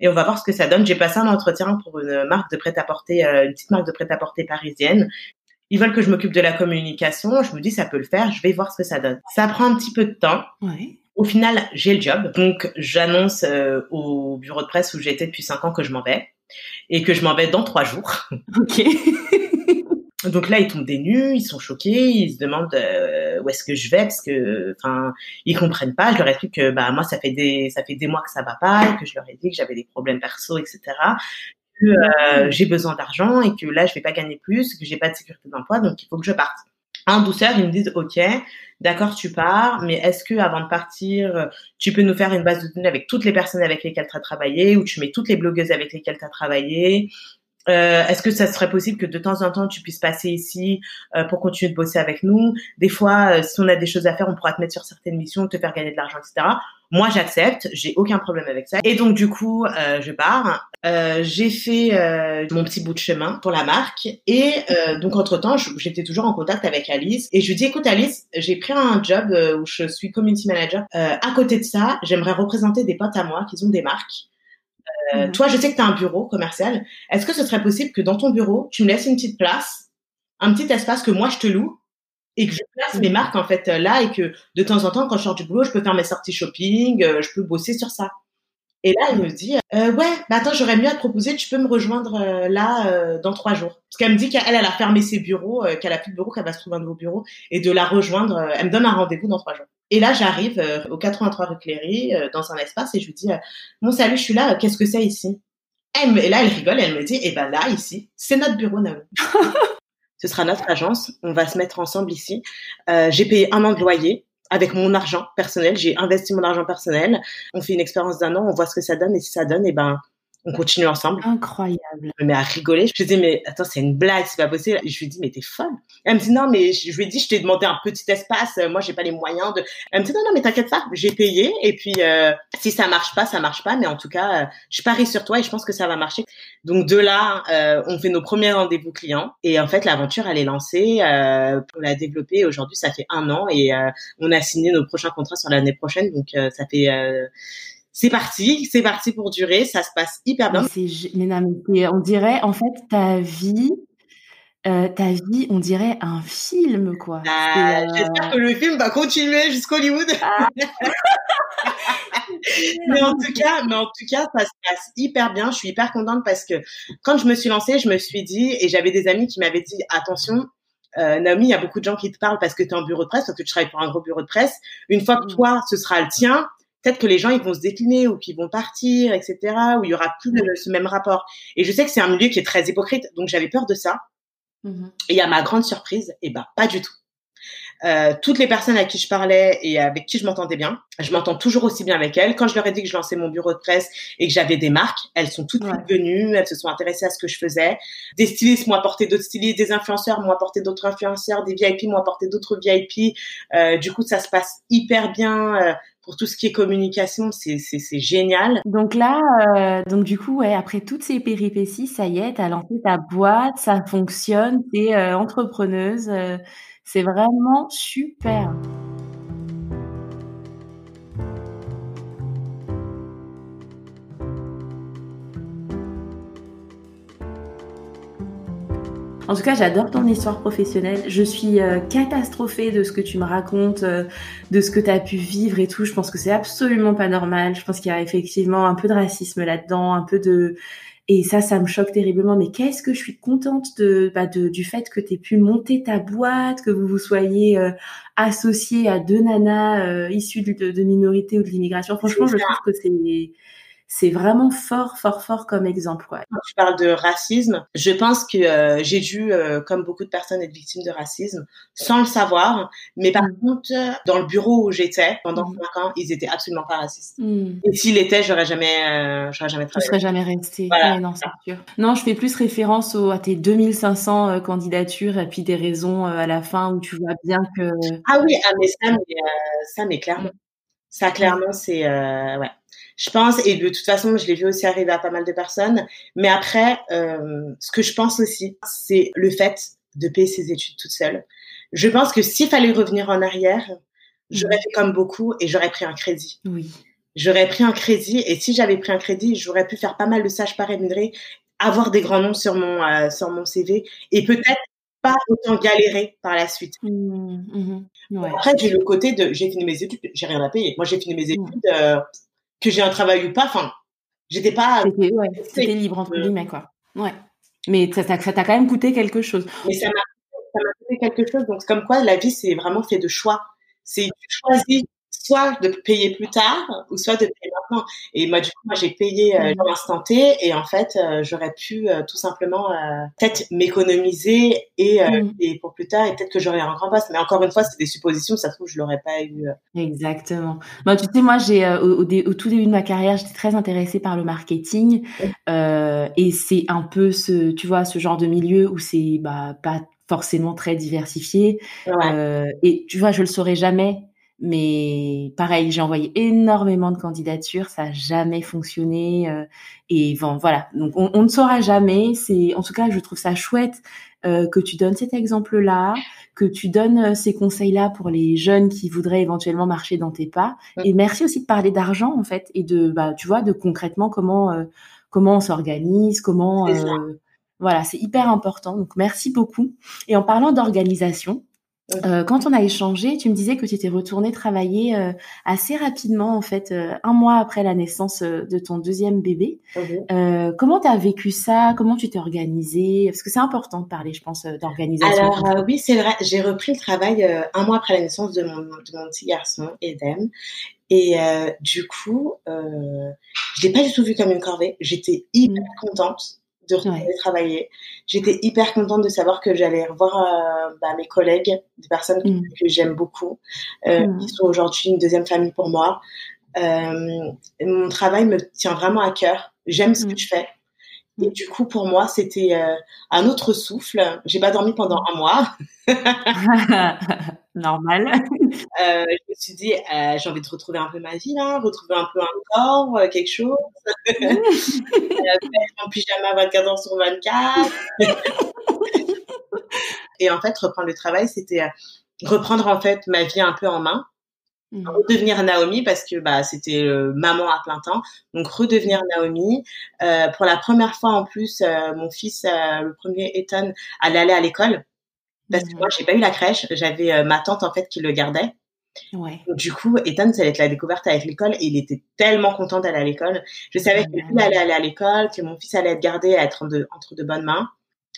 et on va voir ce que ça donne. J'ai passé un entretien pour une marque de prêt-à-porter, euh, une petite marque de prêt-à-porter parisienne. Ils veulent que je m'occupe de la communication. Je me dis, ça peut le faire. Je vais voir ce que ça donne. Ça prend un petit peu de temps. Ouais. Au final, j'ai le job. Donc, j'annonce euh, au bureau de presse où j'étais depuis cinq ans que je m'en vais et que je m'en vais dans trois jours. Ok. (laughs) Donc là, ils tombent des nues, ils sont choqués, ils se demandent euh, où est-ce que je vais parce que, enfin, ils comprennent pas. Je leur explique que bah moi, ça fait des ça fait des mois que ça va pas, que je leur ai dit que j'avais des problèmes perso, etc. Que euh, j'ai besoin d'argent et que là, je vais pas gagner plus, que j'ai pas de sécurité d'emploi, donc il faut que je parte. En douceur, ils me disent OK, d'accord, tu pars, mais est-ce que avant de partir, tu peux nous faire une base de données avec toutes les personnes avec lesquelles tu as travaillé, ou tu mets toutes les blogueuses avec lesquelles tu as travaillé, euh, Est-ce que ça serait possible que de temps en temps tu puisses passer ici euh, pour continuer de bosser avec nous? Des fois, euh, si on a des choses à faire, on pourra te mettre sur certaines missions, te faire gagner de l'argent, etc. Moi, j'accepte, j'ai aucun problème avec ça. Et donc du coup, euh, je pars. j'ai fait mon petit bout de chemin pour la marque et donc entre temps, j'étais toujours en contact avec Alice et je lui dis écoute Alice, j'ai pris un job où je suis community manager. à côté de ça, j'aimerais représenter des potes à moi qui ont des marques. Euh, mhm. Toi, je sais que tu as un bureau commercial. Est-ce que ce serait possible que dans ton bureau, tu me laisses une petite place, un petit espace que moi je te loue et que je place mes marques en fait là et que de temps en temps, quand je sors du boulot, je peux faire mes sorties shopping, euh, je peux bosser sur ça. Et là, elle me dit, euh, ouais, bah attends, j'aurais mieux à te proposer, tu peux me rejoindre euh, là euh, dans trois jours. Parce qu'elle me dit qu'elle, elle a fermé ses bureaux, qu'elle a plus de bureau, qu'elle va se trouver un nouveau bureau, et de la rejoindre. elle me donne un rendez-vous dans trois jours. Et là, j'arrive au 83 rue Cléry, dans un espace, et je lui dis, bon salut, je suis là, qu'est-ce que c'est ici? Elle Et là, elle rigole, elle me dit, eh ben là, ici, c'est notre bureau, Naomi. (laughs) Ce sera notre agence, on va se mettre ensemble ici. J'ai payé un an de loyer avec mon argent personnel. J'ai investi mon argent personnel. On fait une expérience d'un an, on voit ce que ça donne et si ça donne, et eh ben on continue ensemble. Incroyable. Je me mets à rigoler. Je lui dis, mais attends, c'est une blague, c'est pas possible. Je lui dis, mais t'es folle. Elle me dit, non, mais je lui ai dit, je t'ai demandé un petit espace. Euh, moi, j'ai pas les moyens de. Elle me dit, non, non, mais t'inquiète pas, j'ai payé. Et puis, euh, si ça marche pas, ça marche pas. Mais en tout cas, euh, je parie sur toi et je pense que ça va marcher. Donc, de là, on fait nos premiers rendez-vous clients. Et en fait, l'aventure, elle est lancée. on l'a développée. Aujourd'hui, ça fait un an et on a signé nos prochains contrats sur l'année prochaine. Donc, ça fait c'est parti, c'est parti pour durer, ça se passe hyper bien. Mais, non, mais on dirait en fait ta vie, euh, ta vie, on dirait un film quoi. Bah, euh, j'espère que le film va continuer jusqu'à Hollywood. Ah. (laughs) (laughs) mais en tout cas, mais en tout cas, ça se passe hyper bien. Je suis hyper contente parce que quand je me suis lancée, je me suis dit et j'avais des amis qui m'avaient dit attention, euh, Naomi, il y a beaucoup de gens qui te parlent parce que tu es en bureau de presse, parce que tu travailles pour un gros bureau de presse. Une fois que mmh. toi, ce sera le tien, peut-être que les gens ils vont se décliner ou qu'ils vont partir, etc. Où il y aura plus ce même rapport. Et je sais que c'est un milieu qui est très hypocrite, donc j'avais peur de ça. Mmh et à ma grande surprise, eh ben pas du tout. Euh, toutes les personnes à qui je parlais et avec qui je m'entendais bien, je m'entends toujours aussi bien avec elles. Quand je leur ai dit que je lançais mon bureau de presse et que j'avais des marques, elles sont toutes venues, elles se sont intéressées à ce que je faisais. Des stylistes m'ont apporté d'autres stylistes, des influenceurs m'ont apporté d'autres influenceurs, des VIP m'ont apporté d'autres VIP. Euh, du coup, ça se passe hyper bien. Pour tout ce qui est communication, c'est génial. Donc là, euh, donc du coup, après toutes ces péripéties, ça y est, tu as lancé ta boîte, ça fonctionne, tu es euh, entrepreneuse, euh, c'est vraiment super. En tout cas, j'adore ton histoire professionnelle. Je suis euh, catastrophée de ce que tu me racontes, euh, de ce que tu as pu vivre et tout. Je pense que c'est absolument pas normal. Je pense qu'il y a effectivement un peu de racisme là-dedans, un peu de... Et ça, ça me choque terriblement. Mais qu'est-ce que je suis contente de, bah de du fait que tu aies pu monter ta boîte, que vous vous soyez euh, associé à deux nanas issues de, de minorités ou de l'immigration. Franchement, je trouve que c'est c'est vraiment fort, fort, fort comme exemple. Quoi. Quand tu parles de racisme, je pense que euh, j'ai dû, euh, comme beaucoup de personnes, être victime de racisme sans le savoir. Mais par mm. contre, dans le bureau où j'étais pendant mm. cinq ans, ils étaient absolument pas racistes. Mm. Et s'ils l'étaient, j'aurais jamais, euh, j'aurais jamais travaillé. Je serais jamais resté. non, c'est sûr. Non, je fais plus référence aux, à tes 2500 candidatures et puis des raisons à la fin où tu vois bien que. Ah oui, ah, mais ça, mais, ça, mais clairement. Ça, clairement, c'est ouais je pense, et de toute façon, je l'ai vu aussi arriver à pas mal de personnes. Mais après, euh, ce que je pense aussi, c'est le fait de payer ses études toute seule. Je pense que s'il fallait revenir en arrière, j'aurais fait comme beaucoup et j'aurais pris un crédit. Oui. J'aurais pris un crédit et si j'avais pris un crédit, j'aurais pu faire pas mal de sages pas rémunérés, avoir des grands noms sur mon euh, sur mon CV et peut-être pas autant galérer par la suite. Mmh, mmh, Après, j'ai le côté de j'ai fini mes études, j'ai rien à payer. Moi, j'ai fini mes études. Euh, que j'ai un travail ou pas. Enfin, j'étais pas. C'était libre entre guillemets quoi. Ouais. Mais ça t'a quand même coûté quelque chose. Mais ça m'a coûté quelque chose. Donc comme quoi la vie c'est vraiment fait de choix. C'est tu choisis soit de payer plus tard ou soit de payer maintenant. Et moi, du coup, moi, j'ai payé euh, mmh. l'instant T et en fait, euh, j'aurais pu euh, tout simplement euh, peut-être m'économiser et, mmh. et pour plus tard et peut-être que j'aurais un grand poste. Mais encore une fois, c'est des suppositions. Ça se trouve, je l'aurais pas eu. Exactement. Moi, tu sais, moi, j'ai au, au, tout début de ma carrière, j'étais très intéressée par le marketing et c'est un peu ce, tu vois, ce genre de milieu où c'est bah pas forcément très diversifié. Ouais. et tu vois, je le saurais jamais mais pareil, j'ai envoyé énormément de candidatures, ça n'a jamais fonctionné. Euh, et bon, voilà, donc on, on, ne saura jamais. C'est, en tout cas, je trouve ça chouette euh, que tu donnes cet exemple-là, que tu donnes euh, ces conseils-là pour les jeunes qui voudraient éventuellement marcher dans tes pas. Et merci aussi de parler d'argent en fait et de, bah, tu vois, de concrètement comment euh, comment on s'organise, comment. voilà, c'est hyper important. Donc merci beaucoup. Et en parlant d'organisation, Euh, quand on a échangé, tu me disais que tu étais retournée travailler euh, assez rapidement, en fait, euh, un mois après la naissance de ton deuxième bébé. Comment tu as vécu ça? Comment tu t'es organisée? Parce que c'est important de parler, je pense, d'organisation. Alors oui, c'est vrai. J'ai repris le travail un mois après la naissance de mon, de mon petit garçon, Eden. Et du coup, je l'ai pas du tout vu comme une corvée. J'étais hyper mmh. contente de retourner travailler. J'étais hyper contente de savoir que j'allais revoir euh, bah, mes collègues, des personnes que, mm. j'aime beaucoup, euh, mm. qui sont aujourd'hui une deuxième famille pour moi. Euh, mon travail me tient vraiment à cœur. J'aime ce mm. que je fais. Et du coup, pour moi, c'était euh, un autre souffle. J'ai pas dormi pendant un mois. (laughs) Normal. Euh, je me suis dit, euh, j'ai envie de retrouver un peu ma vie, là, retrouver un peu un corps, quelque chose. (laughs) euh, en pyjama 24 heures sur 24. (laughs) Et en fait, reprendre le travail, c'était reprendre en fait ma vie un peu en main. Mmh. redevenir Naomi parce que bah c'était euh, maman à plein temps donc redevenir Naomi euh, pour la première fois en plus euh, mon fils le premier Ethan allait aller à l'école parce que mmh. moi j'ai pas eu la crèche j'avais ma tante en fait qui le gardait Ouais. du coup, Ethan, ça allait être la découverte avec l'école et il était tellement content d'aller à l'école. Je savais qu'il allait aller à l'école, que mon fils allait être gardé, être entre de bonnes mains.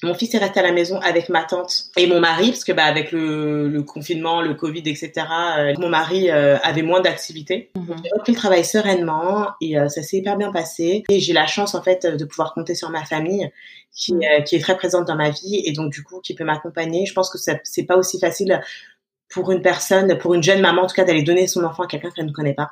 Mon fils est resté à la maison avec ma tante et mon mari, parce que bah avec le, le confinement, le Covid, etc. Euh, mon mari euh, avait moins d'activités. J'ai repris le travail sereinement et euh, ça s'est hyper bien passé. Et j'ai la chance en fait de pouvoir compter sur ma famille, qui, mhm. qui est très présente dans ma vie et donc du coup qui peut m'accompagner. Je pense que c'est pas aussi facile pour une personne, pour une jeune maman en tout cas, d'aller donner son enfant à quelqu'un qu'elle ne connaît pas.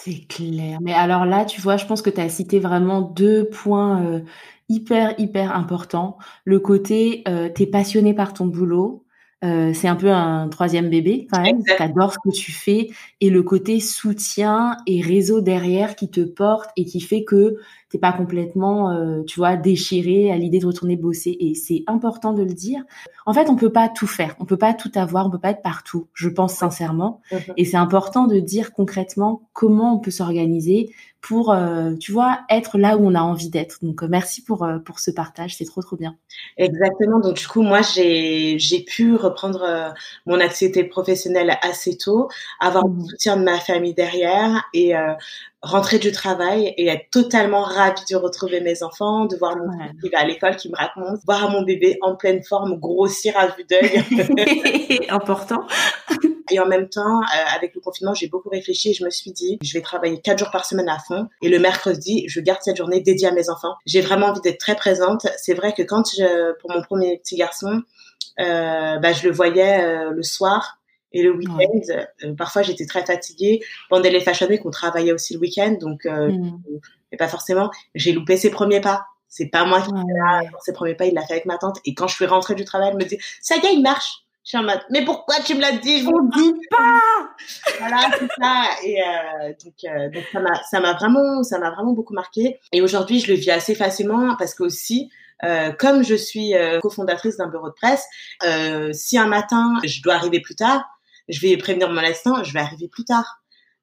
C'est clair. Mais alors là, tu vois, je pense que tu as cité vraiment deux points hyper hyper important. Le côté euh, t'es passionné par ton boulot, euh, c'est un peu un troisième bébé quand même. T'adores ce que tu fais et le côté soutien et réseau derrière qui te porte et qui fait que t'es pas complètement, euh, tu vois, déchiré à l'idée de retourner bosser. Et c'est important de le dire. En fait, on peut pas tout faire, on peut pas tout avoir, on peut pas être partout. Je pense sincèrement. Mm-hmm. Et c'est important de dire concrètement comment on peut s'organiser pour, euh, tu vois, être là où on a envie d'être. Donc, euh, merci pour, pour ce partage, c'est trop, trop bien. Exactement. Donc, du coup, moi, j'ai, j'ai pu reprendre mon activité professionnelle assez tôt, avoir le mmh. soutien de ma famille derrière et rentrer du travail et être totalement ravie de retrouver mes enfants, de voir mon fils qui va à l'école, qui me raconte, voir mon bébé en pleine forme grossir à vue d'œil. (laughs) Important. Et en même temps, euh, avec le confinement, j'ai beaucoup réfléchi et je me suis dit, je vais travailler quatre jours par semaine à fond. Et le mercredi, je garde cette journée dédiée à mes enfants. J'ai vraiment envie d'être très présente. C'est vrai que quand je, pour mon premier petit garçon, euh, bah, je le voyais euh, le soir et le week-end. Euh, parfois, j'étais très fatiguée. Pendant les Fashion Week, on travaillait aussi le week-end, donc mm. pas forcément. J'ai loupé ses premiers pas. C'est pas moi qui ouais. là. Ses premiers pas, il l'a fait avec ma tante. Et quand je suis rentrée du travail, elle me dit, ça y est, il marche. Je suis en mode, mais pourquoi tu me l'as dit? Je ne dis pas. voilà, c'est ça. Et euh, donc, euh, donc ça m'a, ça m'a vraiment, ça m'a vraiment beaucoup marqué. Et aujourd'hui, je le vis assez facilement parce que aussi, euh, comme je suis euh, cofondatrice d'un bureau de presse, euh, si un matin je dois arriver plus tard, je vais prévenir mon assistant, je vais arriver plus tard.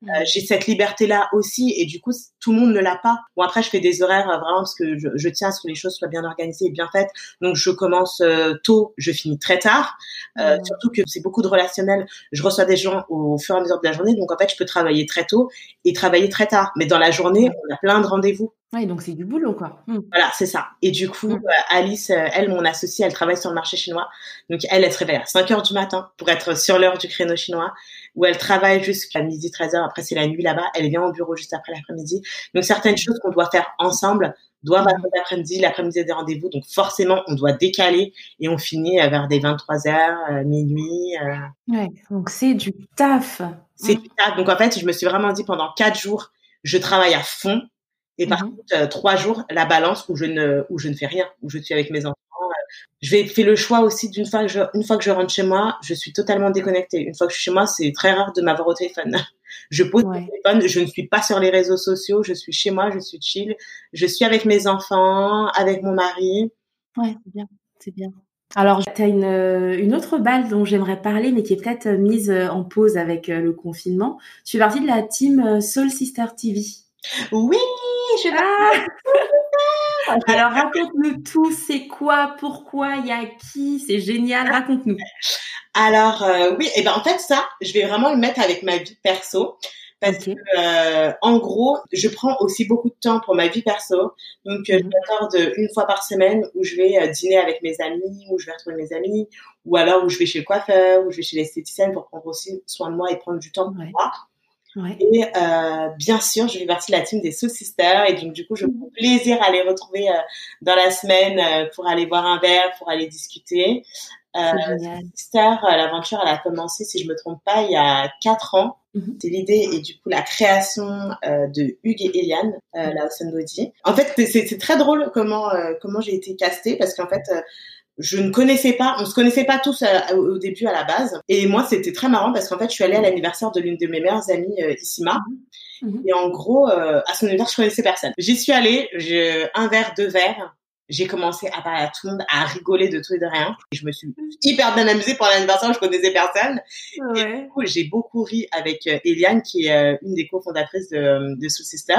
Euh, j'ai cette liberté-là aussi et du coup, tout le monde ne l'a pas. Bon, après, je fais des horaires euh, vraiment parce que je, je, tiens à ce que les choses soient bien organisées et bien faites. Donc, je commence euh, tôt, je finis très tard. Euh, Surtout que c'est beaucoup de relationnel. Je reçois des gens au fur et à mesure de la journée. Donc, en fait, je peux travailler très tôt et travailler très tard. Mais dans la journée, on a plein de rendez-vous. Oui, donc c'est du boulot, quoi. Mmh. Voilà, c'est ça. Et du coup, mmh. Alice, elle, mon associée, elle travaille sur le marché chinois. Donc, elle, elle se réveille à 5 heures du matin pour être sur l'heure du créneau chinois où elle travaille jusqu'à midi 13h. Après, c'est la nuit là-bas. Elle vient au bureau juste après l'après-midi. Donc, certaines choses qu'on doit faire ensemble doivent attendre l'après-midi. L'après-midi, des rendez-vous. Donc, forcément, on doit décaler et on finit vers des 23h, euh, minuit. Euh. Ouais, donc c'est du taf. C'est du taf. Donc, en fait, je me suis vraiment dit pendant quatre jours, je travaille à fond. Et par mmh contre, euh, trois jours, la balance où je ne, où je ne fais rien, où je suis avec mes enfants je vais faire le choix aussi d'une fois que je, une fois que je rentre chez moi, je suis totalement déconnectée. Une fois que je suis chez moi, c'est très rare de m'avoir au téléphone. (laughs) Je pose le téléphone, je ne suis pas sur les réseaux sociaux, je suis chez moi, je suis chill, je suis avec mes enfants, avec mon mari. Ouais, c'est bien, c'est bien. Alors, tu as une, une autre balle dont j'aimerais parler, mais qui est peut-être mise en pause avec le confinement. Tu fais partie de la team Soul Sister TV. Oui, je ah (laughs) Alors raconte-nous tout, c'est quoi, pourquoi, il y a qui, c'est génial, raconte-nous. Alors euh, oui, et ben en fait ça, je vais vraiment le mettre avec ma vie perso. Parce que, euh, en gros, je prends aussi beaucoup de temps pour ma vie perso. Donc, euh, je mhm. m'accorde une fois par semaine où je vais dîner avec mes amis, où je vais retrouver mes amis, ou alors où je vais chez le coiffeur, où je vais chez l'esthéticienne pour prendre aussi soin de moi et prendre du temps pour moi. Et euh, bien sûr, je fais partie de la team des Soul Sisters et donc du coup, je prends plaisir à les retrouver euh, dans la semaine euh, pour aller boire un verre, pour aller discuter. Euh, euh, l'aventure, elle a commencé, si je me trompe pas, il y a quatre ans. Mhm. C'est l'idée et du coup la création de Hugues et Eliane, euh, la Body. En fait, c'est très drôle comment comment j'ai été castée parce qu'en fait je ne connaissais pas, on se connaissait pas tous euh, au début à la base. Et moi, c'était très marrant parce qu'en fait, je suis allée à l'anniversaire de l'une de mes meilleures amies, euh, Issima. Mhm. Et en gros, euh, à son anniversaire, je connaissais personne. J'y suis allée, j'ai un verre, deux verres. J'ai commencé à parler à tout le monde, à rigoler de tout et de rien. Et je me suis hyper bien amusée pour l'anniversaire, je connaissais personne. Et du coup, j'ai beaucoup ri avec Eliane, qui est une des cofondatrices de, de Soul Sister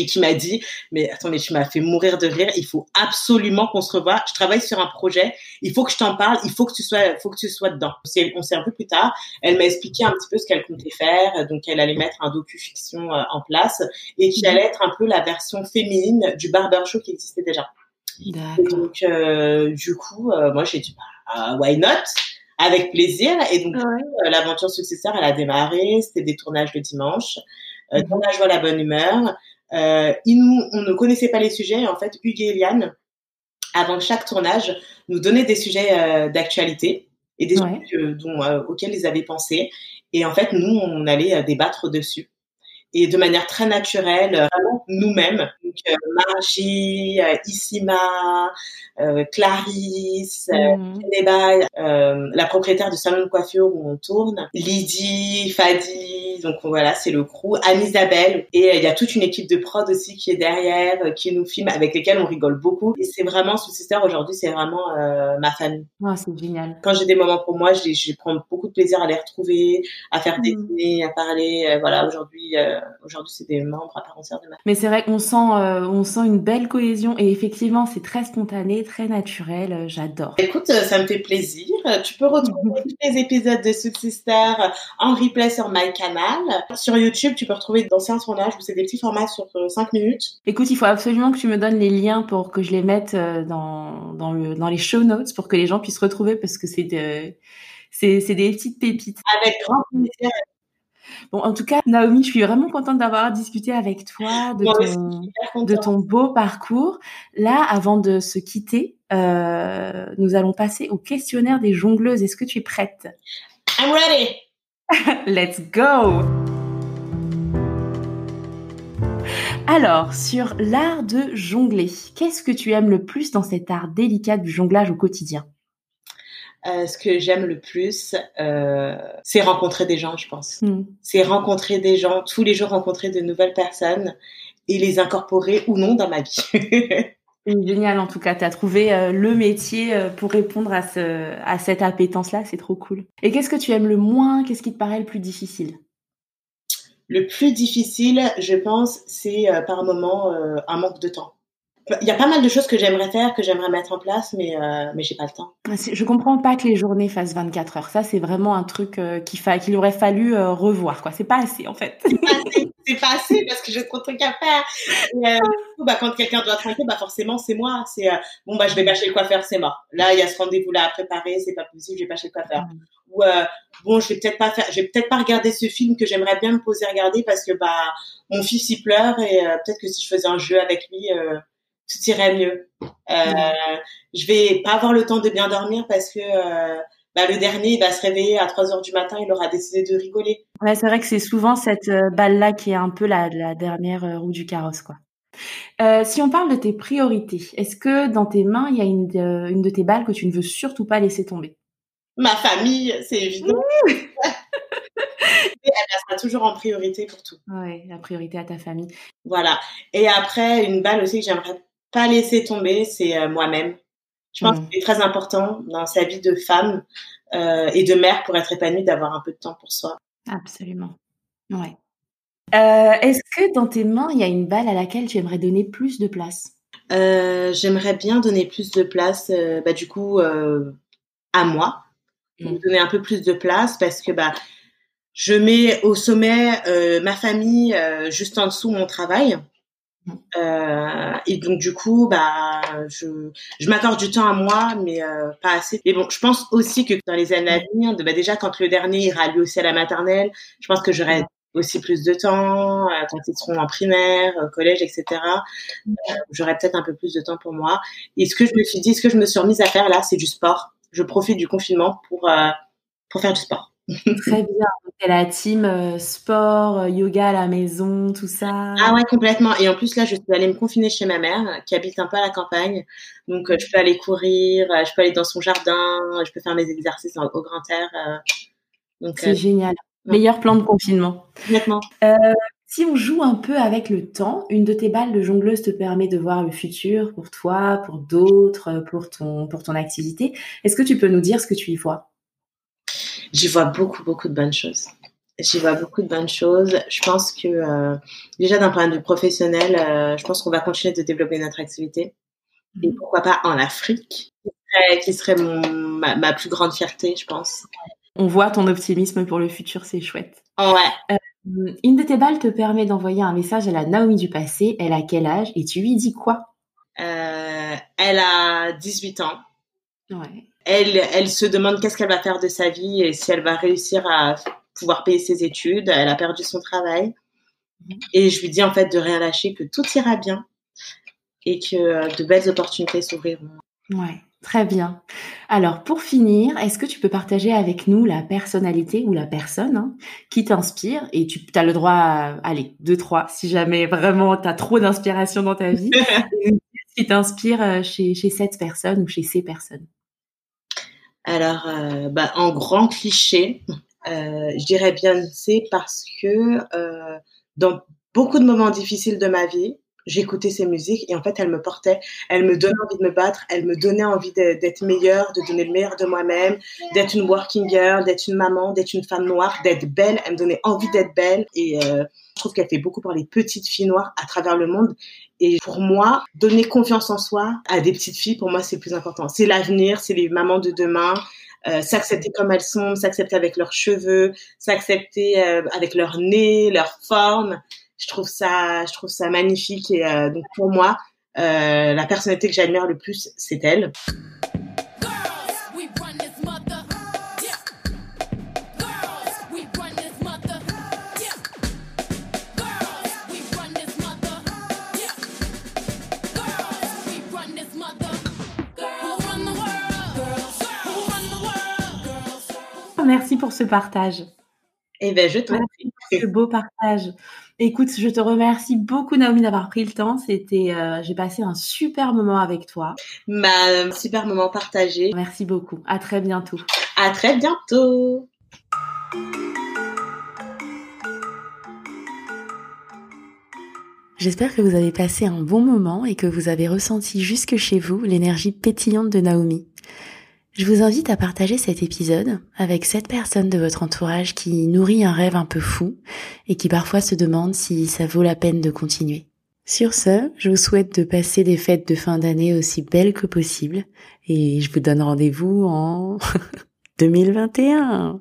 et qui m'a dit mais attends mais tu m'as fait mourir de rire il faut absolument qu'on se revoie. Je travaille sur un projet il faut que je t'en parle il faut que tu sois faut que tu sois dedans. On s'est un peu plus tard. Elle m'a expliqué un petit peu ce qu'elle comptait faire donc elle allait mettre un docu-fiction euh, en place et qui allait être un peu la version féminine du barber show qui existait déjà. Donc euh, du coup euh, moi j'ai dit bah, why not? Avec plaisir. Et donc l'aventure successeur elle a démarré. C'était des tournages le dimanche. Euh, dans la joie la bonne humeur euh, nous, on ne connaissait pas les sujets. En fait, Hugues et Eliane, avant chaque tournage, nous donnaient des sujets euh, d'actualité et des sujets euh, dont, euh, auxquels ils avaient pensé. Et en fait, nous, on allait débattre dessus. Et de manière très naturelle, vraiment nous-mêmes. Donc, Margie, Issima, Clarisse, mmh. la propriétaire du salon de coiffure où on tourne, Lydie, Fadi, donc voilà, c'est le crew. Anne-Isabelle. Et euh, il y a toute une équipe de prod aussi qui est derrière, euh, qui nous filme, avec lesquels on rigole beaucoup. Et c'est vraiment, sous Sister aujourd'hui, c'est vraiment euh, ma famille. Ah, c'est génial. Quand j'ai des moments pour moi, je, prends beaucoup de plaisir à les retrouver, à faire des mm. dîners, à parler. voilà, aujourd'hui, aujourd'hui, c'est des membres à part entière de ma Mais c'est vrai qu'on sent, on sent une belle cohésion et effectivement, c'est très spontané, très naturel. J'adore. Écoute, ça me fait plaisir. Tu peux retrouver (laughs) tous les épisodes de Sous Sister en replay sur my canal. Sur YouTube, tu peux retrouver d'anciens tournages où c'est des petits formats sur 5 euh, minutes. Écoute, il faut absolument que tu me donnes les liens pour que je les mette euh, dans, dans, le, dans les show notes pour que les gens puissent retrouver parce que c'est de, c'est, c'est des petites pépites. Avec grand plaisir. Bon, en tout cas, Naomi, je suis vraiment contente d'avoir discuté avec toi de, ton, de ton beau parcours. Là, avant de se quitter, euh, nous allons passer au questionnaire des jongleuses. Est-ce que tu es prête? I'm ready. (laughs) Let's go Alors, sur l'art de jongler, qu'est-ce que tu aimes le plus dans cet art délicat du jonglage au quotidien? Euh, ce que j'aime le plus, euh, c'est rencontrer des gens, je pense. Hmm. C'est rencontrer des gens, tous les jours rencontrer de nouvelles personnes et les incorporer ou non dans ma vie. (laughs) Génial, en tout cas, tu as trouvé euh, le métier pour répondre à, ce, à cette appétence-là, c'est trop cool. Et qu'est-ce que tu aimes le moins? Qu'est-ce qui te paraît le plus difficile? Le plus difficile, je pense, c'est par moment un manque de temps. Il y a pas mal de choses que j'aimerais faire, que j'aimerais mettre en place, mais euh, mais j'ai pas le temps. Je comprends pas que les journées fassent 24 heures. Ça, c'est vraiment un truc euh, qu'il fa qu'il aurait fallu euh, revoir. Quoi, c'est pas assez en fait. C'est pas assez, parce que j'ai trop de trucs à faire. Et, coup, bah, quand quelqu'un doit trinquer, bah forcément c'est moi. C'est bon bah je vais bâcher le coiffeur, c'est mort. Là il y a ce rendez-vous là à préparer, c'est pas possible, je vais bâcher le coiffeur. Mm. Ou bon je vais peut-être pas faire, je vais peut-être pas regarder ce film que j'aimerais bien me poser regarder parce que bah mon fils il pleure et peut-être que si je faisais un jeu avec lui tout irait mieux. Euh, je vais pas avoir le temps de bien dormir parce que euh, bah, le dernier il va se réveiller à 3 heures du matin, il aura décidé de rigoler. Ouais, c'est vrai que c'est souvent cette euh, balle-là qui est un peu la, la dernière euh, roue du carrosse, quoi. Euh, si on parle de tes priorités, est-ce que dans tes mains, il y a une de, une de tes balles que tu ne veux surtout pas laisser tomber? Ma famille, c'est évident. (laughs) elle sera toujours en priorité pour tout. Oui, la priorité à ta famille. Voilà. Et après, une balle aussi que j'aimerais pas laisser tomber, c'est euh, moi-même. Je pense mmh. que c'est très important dans sa vie de femme euh, et de mère pour être épanouie d'avoir un peu de temps pour soi. Absolument. Ouais. Euh, Est-ce que dans tes mains, il y a une balle à laquelle tu aimerais donner plus de place? Euh, J'aimerais bien donner plus de place, euh, bah, du coup, euh, à moi. Donc, donner un peu plus de place parce que bah, je mets au sommet ma famille, juste en dessous mon travail. Euh, et donc du coup, bah, je, je m'accorde du temps à moi, mais euh, pas assez. Mais bon, je pense aussi que dans les années à venir, bah, déjà quand le dernier ira lui aussi à la maternelle, je pense que j'aurai aussi plus de temps euh, quand ils seront en primaire, au collège, etc. Euh, j'aurai peut-être un peu plus de temps pour moi. Et ce que je me suis dit, ce que je me suis remise à faire là, c'est du sport. Je profite du confinement pour pour faire du sport. Très (laughs) bien. C'est la team euh, sport, euh, yoga à la maison, tout ça. Ah ouais, complètement. Et en plus, là, je suis allée me confiner chez ma mère, qui habite un peu à la campagne. Donc, euh, je peux aller courir, je peux aller dans son jardin, je peux faire mes exercices au grand air. donc, c'est génial. Meilleur plan de confinement. Complètement. si on joue un peu avec le temps, une de tes balles de jongleuse te permet de voir le futur pour toi, pour d'autres, pour ton, pour ton activité. Est-ce que tu peux nous dire ce que tu y vois? J'y vois beaucoup, beaucoup de bonnes choses. J'y vois beaucoup de bonnes choses. Je pense que euh, déjà d'un point de vue professionnel, euh, je pense qu'on va continuer de développer notre activité. Et mhm. pourquoi pas en Afrique, qui serait, mon, ma, plus grande fierté, je pense. On voit ton optimisme pour le futur, c'est chouette. Ouais. Euh, une de tes balles te permet d'envoyer un message à la Naomi du passé. Elle a quel âge et tu lui dis quoi? Elle a 18 ans. Ouais elle, elle se demande qu'est-ce qu'elle va faire de sa vie et si elle va réussir à pouvoir payer ses études. Elle a perdu son travail. Mhm. Et je lui dis en fait de rien lâcher, que tout ira bien et que euh, de belles opportunités s'ouvriront. Ouais, très bien. Alors pour finir, est-ce que tu peux partager avec nous la personnalité ou la personne hein, qui t'inspire? Et tu as le droit à, allez, deux, trois, si jamais vraiment tu as trop d'inspiration dans ta vie. (laughs) qui t'inspire euh, chez, chez cette personne ou chez ces personnes? Alors, euh, bah, en grand cliché, euh, je dirais Beyoncé parce que euh, dans beaucoup de moments difficiles de ma vie, j'écoutais ses musiques et en fait, elle me portait, elle me donnait envie de me battre, elle me donnait envie d'être meilleure, de donner le meilleur de moi-même, d'être une working girl, d'être une maman, d'être une femme noire, d'être belle. Elle me donnait envie d'être belle et euh, trouve qu'elle fait beaucoup pour les petites filles noires à travers le monde. Et pour moi, donner confiance en soi à des petites filles, pour moi, c'est le plus important. C'est l'avenir, c'est les mamans de demain. Euh, s'accepter comme elles sont, s'accepter avec leurs cheveux, s'accepter euh, avec leur nez, leur forme je trouve ça, je trouve ça magnifique. Et euh, donc pour moi, la personnalité que j'admire le plus, c'est elle. Merci pour ce partage. Eh ben, je te remercie. Ce beau partage. Écoute, je te remercie beaucoup Naomi d'avoir pris le temps. C'était, euh, j'ai passé un super moment avec toi. Bah, un super moment partagé. Merci beaucoup. À très bientôt. À très bientôt. J'espère que vous avez passé un bon moment et que vous avez ressenti jusque chez vous l'énergie pétillante de Naomi. Je vous invite à partager cet épisode avec cette personne de votre entourage qui nourrit un rêve un peu fou et qui parfois se demande si ça vaut la peine de continuer. Sur ce, je vous souhaite de passer des fêtes de fin d'année aussi belles que possible et je vous donne rendez-vous en (laughs) 2021.